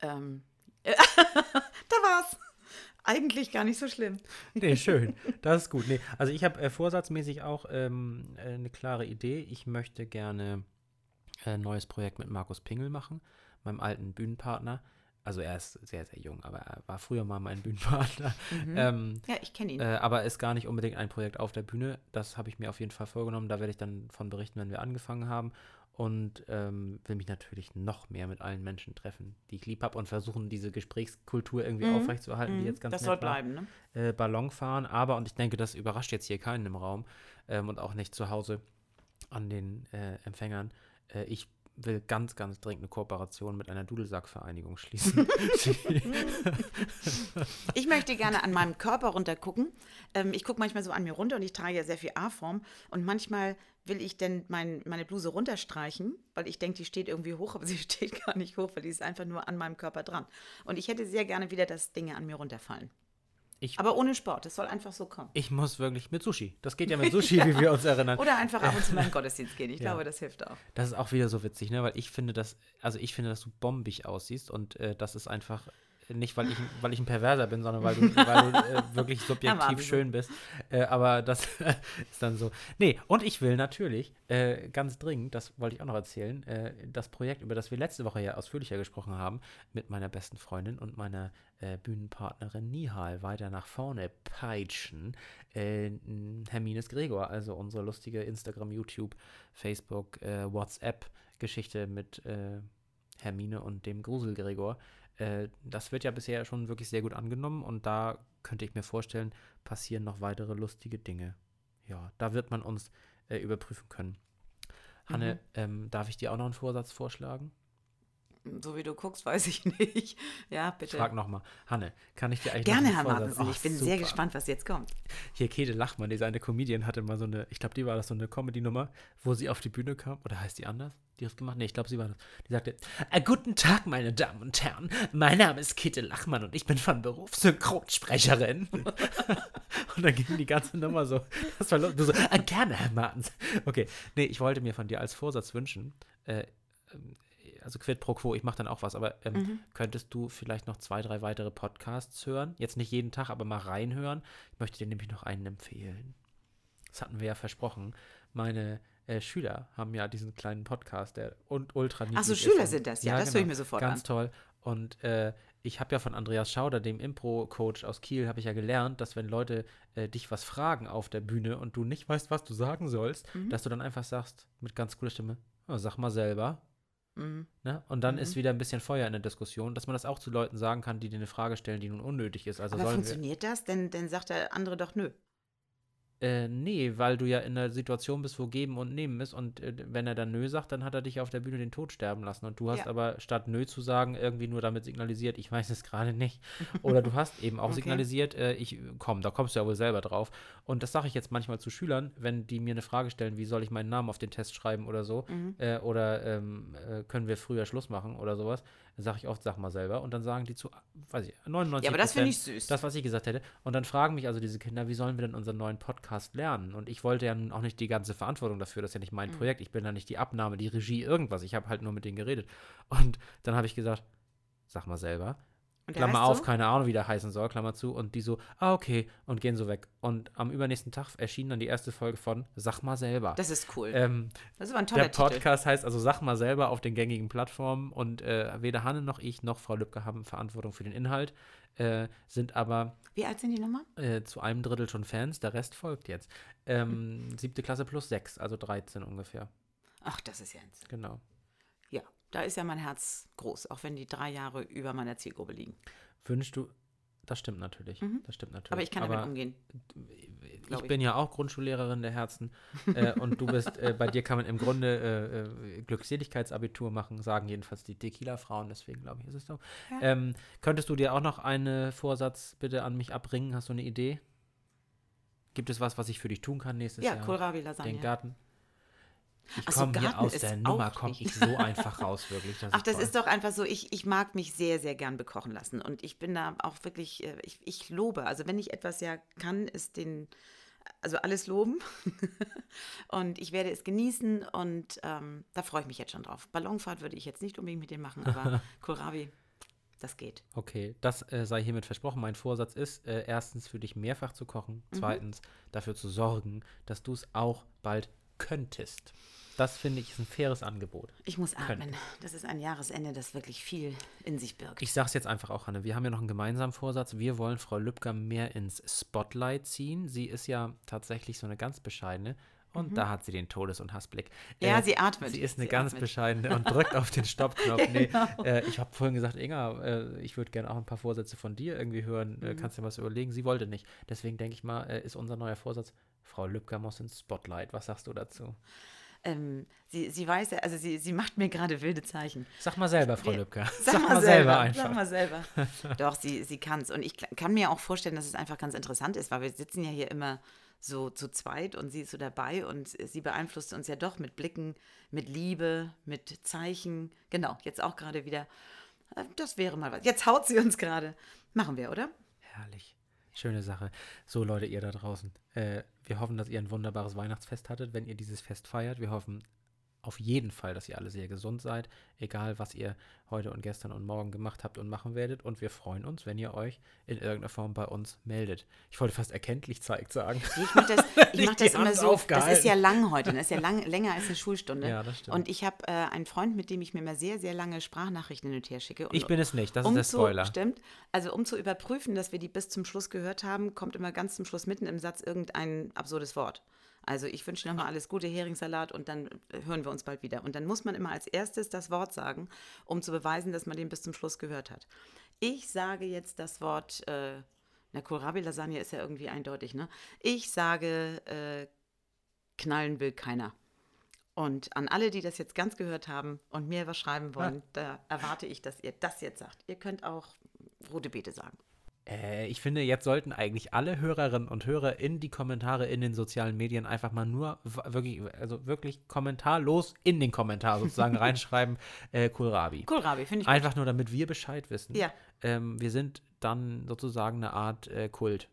ähm, da war's. Eigentlich gar nicht so schlimm. Nee, schön. Das ist gut. Nee, also ich habe äh, vorsatzmäßig auch ähm, äh, eine klare Idee. Ich möchte gerne ein äh, neues Projekt mit Markus Pingel machen, meinem alten Bühnenpartner. Also er ist sehr, sehr jung, aber er war früher mal mein Bühnenpartner. Mhm. Ähm, ja, ich kenne ihn. Äh, aber ist gar nicht unbedingt ein Projekt auf der Bühne. Das habe ich mir auf jeden Fall vorgenommen. Da werde ich dann von berichten, wenn wir angefangen haben und ähm, will mich natürlich noch mehr mit allen Menschen treffen, die ich lieb habe und versuchen, diese Gesprächskultur irgendwie mhm. aufrechtzuerhalten, die mhm. jetzt ganz Das soll bleiben, ne? Äh, Ballon fahren, aber, und ich denke, das überrascht jetzt hier keinen im Raum ähm, und auch nicht zu Hause an den äh, Empfängern. Äh, ich will ganz, ganz dringend eine Kooperation mit einer Dudelsackvereinigung schließen. ich möchte gerne an meinem Körper runtergucken. Ähm, ich gucke manchmal so an mir runter und ich trage ja sehr viel A-Form. Und manchmal will ich denn mein, meine Bluse runterstreichen, weil ich denke, die steht irgendwie hoch, aber sie steht gar nicht hoch, weil die ist einfach nur an meinem Körper dran. Und ich hätte sehr gerne wieder, dass Dinge an mir runterfallen. Ich, aber ohne Sport, es soll einfach so kommen. Ich muss wirklich mit Sushi. Das geht ja mit Sushi, wie wir uns erinnern. Oder einfach ab und zu mal in den Gottesdienst gehen. Ich ja. glaube, das hilft auch. Das ist auch wieder so witzig, ne? Weil ich finde, dass, also ich finde, dass du bombig aussiehst und äh, das ist einfach nicht, weil ich, weil ich ein Perverser bin, sondern weil du, weil du äh, wirklich subjektiv schön bist. Äh, aber das ist dann so. Nee, und ich will natürlich äh, ganz dringend, das wollte ich auch noch erzählen, äh, das Projekt, über das wir letzte Woche ja ausführlicher gesprochen haben, mit meiner besten Freundin und meiner äh, Bühnenpartnerin Nihal weiter nach vorne peitschen. Äh, Hermines Gregor, also unsere lustige Instagram, YouTube, Facebook, WhatsApp-Geschichte mit Hermine und dem Grusel Gregor. Äh, das wird ja bisher schon wirklich sehr gut angenommen und da könnte ich mir vorstellen, passieren noch weitere lustige Dinge. Ja, da wird man uns äh, überprüfen können. Hanne, mhm. ähm, darf ich dir auch noch einen Vorsatz vorschlagen? So wie du guckst, weiß ich nicht. Ja, bitte. Frag nochmal. Hanne, kann ich dir eigentlich Gerne, Herr Martensen. Ich bin super. sehr gespannt, was jetzt kommt. Hier, Käthe Lachmann, die seine Comedian, hatte mal so eine, ich glaube, die war das so eine Comedy-Nummer, wo sie auf die Bühne kam. Oder heißt die anders? Die hat gemacht? Nee, ich glaube, sie war das. Die sagte: äh, Guten Tag, meine Damen und Herren. Mein Name ist Käthe Lachmann und ich bin von Beruf Synchronsprecherin. und dann ging die ganze Nummer so. Das war du so, äh, gerne, Herr Martens. Okay, nee, ich wollte mir von dir als Vorsatz wünschen, äh, also quid pro quo, ich mache dann auch was, aber ähm, mhm. könntest du vielleicht noch zwei, drei weitere Podcasts hören? Jetzt nicht jeden Tag, aber mal reinhören. Ich möchte dir nämlich noch einen empfehlen. Das hatten wir ja versprochen. Meine äh, Schüler haben ja diesen kleinen Podcast, der und ultra niedlich Achso, Schüler sind das, ja, ja das genau, höre ich mir sofort ganz an. Ganz toll. Und äh, ich habe ja von Andreas Schauder, dem Impro-Coach aus Kiel, habe ich ja gelernt, dass wenn Leute äh, dich was fragen auf der Bühne und du nicht weißt, was du sagen sollst, mhm. dass du dann einfach sagst mit ganz cooler Stimme, oh, sag mal selber. Mhm. Ne? Und dann mhm. ist wieder ein bisschen Feuer in der Diskussion, dass man das auch zu Leuten sagen kann, die dir eine Frage stellen, die nun unnötig ist. Also Aber funktioniert das? Denn, denn sagt der andere doch nö. Äh, nee, weil du ja in einer Situation bist, wo geben und nehmen ist und äh, wenn er dann nö sagt, dann hat er dich auf der Bühne den Tod sterben lassen und du hast ja. aber statt nö zu sagen, irgendwie nur damit signalisiert, ich weiß es gerade nicht. Oder du hast eben auch okay. signalisiert, äh, ich komm, da kommst du ja wohl selber drauf. Und das sage ich jetzt manchmal zu Schülern, wenn die mir eine Frage stellen, wie soll ich meinen Namen auf den Test schreiben oder so, mhm. Äh, oder ähm, äh, können wir früher Schluss machen oder sowas, dann sage ich oft, sag mal selber. Und dann sagen die zu, weiß ich, 99 Ja, aber das finde ich süß. Das, was ich gesagt hätte. Und dann fragen mich also diese Kinder, wie sollen wir denn unseren neuen Podcast lernen? Und ich wollte ja nun auch nicht die ganze Verantwortung dafür. Das ist ja nicht mein mhm. Projekt. Ich bin da nicht die Abnahme, die Regie, irgendwas. Ich habe halt nur mit denen geredet. Und dann habe ich gesagt, sag mal selber. Klammer auf, so? keine Ahnung, wie der heißen soll, Klammer zu. Und die so, ah, okay, und gehen so weg. Und am übernächsten Tag erschien dann die erste Folge von Sag mal selber. Das ist cool. Ähm, das ist aber ein toller Der Podcast Titel. heißt also Sag mal selber auf den gängigen Plattformen. Und äh, weder Hanne noch ich noch Frau Lübcke haben Verantwortung für den Inhalt, äh, sind aber. Wie alt sind die Nummer? Äh, zu einem Drittel schon Fans, der Rest folgt jetzt. Ähm, mhm. Siebte Klasse plus sechs, also 13 ungefähr. Ach, das ist ja ins. Genau. Da ist ja mein Herz groß, auch wenn die drei Jahre über meiner Zielgruppe liegen. Wünschst du, das stimmt natürlich. Mhm. Das stimmt natürlich. Aber ich kann Aber damit umgehen. Ich, ich bin ja auch Grundschullehrerin der Herzen äh, und du bist, äh, bei dir kann man im Grunde äh, äh Glückseligkeitsabitur machen, sagen jedenfalls die Tequila-Frauen, deswegen glaube ich, ist es so. Ja. Ähm, könntest du dir auch noch einen Vorsatz bitte an mich abbringen? Hast du eine Idee? Gibt es was, was ich für dich tun kann nächstes ja, Jahr? Ja, Kohlrabi-Lasagne. Den Garten? Ich komme hier aus der Nummer, komme ich so einfach raus, wirklich. Das Ach, das toll. ist doch einfach so, ich, ich mag mich sehr, sehr gern bekochen lassen. Und ich bin da auch wirklich, äh, ich, ich lobe. Also wenn ich etwas ja kann, ist den, also alles loben. und ich werde es genießen und ähm, da freue ich mich jetzt schon drauf. Ballonfahrt würde ich jetzt nicht unbedingt mit dem machen, aber Kohlrabi, das geht. Okay, das äh, sei hiermit versprochen. Mein Vorsatz ist, äh, erstens für dich mehrfach zu kochen, mhm. zweitens dafür zu sorgen, dass du es auch bald könntest. Das finde ich ist ein faires Angebot. Ich muss atmen. Könntest. Das ist ein Jahresende, das wirklich viel in sich birgt. Ich sage es jetzt einfach auch, Hanne. Wir haben ja noch einen gemeinsamen Vorsatz. Wir wollen Frau Lübcker mehr ins Spotlight ziehen. Sie ist ja tatsächlich so eine ganz bescheidene. Und mhm. da hat sie den Todes- und Hassblick. Ja, äh, sie atmet. Sie ist eine sie ganz atmet. bescheidene und drückt auf den Stoppknopf. Nee, genau. äh, ich habe vorhin gesagt, Inga, äh, ich würde gerne auch ein paar Vorsätze von dir irgendwie hören. Äh, mhm. kannst du dir was überlegen? Sie wollte nicht. Deswegen denke ich mal, äh, ist unser neuer Vorsatz, Frau Lübcker muss ins Spotlight. Was sagst du dazu? Ähm, sie, sie weiß, also sie, sie macht mir gerade wilde Zeichen. Sag mal selber, Frau Lübcker. Sag, sag mal, selber, selber einfach. Sag mal selber. Doch, sie, sie kann es. Und ich kann mir auch vorstellen, dass es einfach ganz interessant ist, weil wir sitzen ja hier immer so zu zweit und sie ist so dabei und sie beeinflusst uns ja doch mit Blicken, mit Liebe, mit Zeichen. Genau, jetzt auch gerade wieder. Äh, das wäre mal was. Jetzt haut sie uns gerade. Machen wir, oder? Herrlich. Schöne Sache. So, Leute, ihr da draußen. Äh, wir hoffen, dass ihr ein wunderbares Weihnachtsfest hattet, wenn ihr dieses Fest feiert. Wir hoffen auf jeden Fall, dass ihr alle sehr gesund seid, egal was ihr heute und gestern und morgen gemacht habt und machen werdet. Und wir freuen uns, wenn ihr euch in irgendeiner Form bei uns meldet. Ich wollte fast erkenntlich zeigt sagen. Ich mache das, ich mach das immer so. Aufgehalten. Das ist ja lang heute. Das ist ja lang, länger als eine Schulstunde. Ja, das stimmt. Und ich habe äh, einen Freund, mit dem ich mir immer sehr, sehr lange Sprachnachrichten hin und her schicke. Und ich bin es nicht. Das um ist der Spoiler. Zu, stimmt. Also um zu überprüfen, dass wir die bis zum Schluss gehört haben, kommt immer ganz zum Schluss mitten im Satz irgendein absurdes Wort. Also ich wünsche nochmal alles Gute, Heringssalat und dann hören wir uns bald wieder. Und dann muss man immer als erstes das Wort sagen, um zu beweisen, dass man den bis zum Schluss gehört hat. Ich sage jetzt das Wort, äh, na Kohlrabi-Lasagne ist ja irgendwie eindeutig, ne? Ich sage, äh, knallen will keiner. Und an alle, die das jetzt ganz gehört haben und mir was schreiben wollen, ja. da erwarte ich, dass ihr das jetzt sagt. Ihr könnt auch rote Beete sagen. Äh, ich finde, jetzt sollten eigentlich alle Hörerinnen und Hörer in die Kommentare in den sozialen Medien einfach mal nur wirklich, also wirklich kommentarlos in den Kommentar sozusagen reinschreiben, äh, Kohlrabi. Kohlrabi, finde ich Einfach gut. nur, damit wir Bescheid wissen. Ja. Ähm, wir sind dann sozusagen eine Art äh, Kult.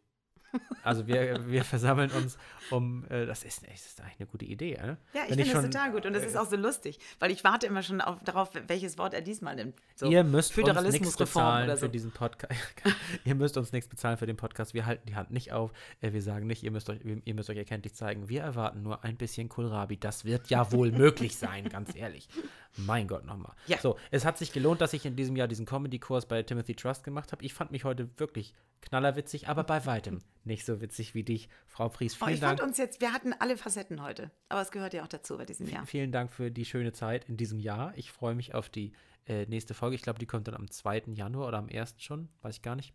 Also wir, wir versammeln uns um, äh, das, ist, das ist eigentlich eine gute Idee, äh? Ja, ich finde das total gut und es äh, ist auch so lustig, weil ich warte immer schon auf, darauf, welches Wort er diesmal nimmt. So, ihr müsst uns nichts bezahlen so. für diesen Podcast. ihr müsst uns nichts bezahlen für den Podcast. Wir halten die Hand nicht auf. Äh, wir sagen nicht, ihr müsst euch, ihr müsst euch erkenntlich zeigen. Wir erwarten nur ein bisschen Kohlrabi. Das wird ja wohl möglich sein, ganz ehrlich. Mein Gott nochmal. Ja. So, es hat sich gelohnt, dass ich in diesem Jahr diesen Comedy-Kurs bei Timothy Trust gemacht habe. Ich fand mich heute wirklich knallerwitzig, aber bei weitem nicht so witzig wie dich, Frau Pries. Vielen oh, ich Dank. fand uns jetzt, wir hatten alle Facetten heute, aber es gehört ja auch dazu bei diesem Jahr. Vielen Dank für die schöne Zeit in diesem Jahr. Ich freue mich auf die äh, nächste Folge. Ich glaube, die kommt dann am 2. Januar oder am 1. schon, weiß ich gar nicht.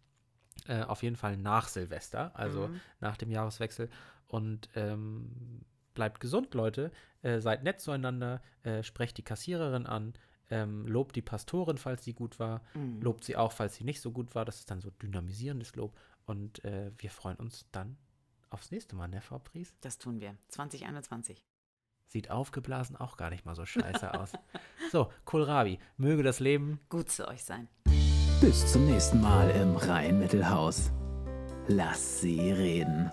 Äh, auf jeden Fall nach Silvester, also mhm. nach dem Jahreswechsel. Und ähm, bleibt gesund, Leute. Äh, seid nett zueinander. Äh, sprecht die Kassiererin an. Ähm, lobt die Pastorin, falls sie gut war. Mhm. Lobt sie auch, falls sie nicht so gut war. Das ist dann so dynamisierendes Lob. Und äh, wir freuen uns dann aufs nächste Mal, ne, Frau Pries? Das tun wir. 2021. Sieht aufgeblasen auch gar nicht mal so scheiße aus. So, Kohlrabi, möge das Leben gut zu euch sein. Bis zum nächsten Mal im Rhein-Mittelhaus. Lass sie reden.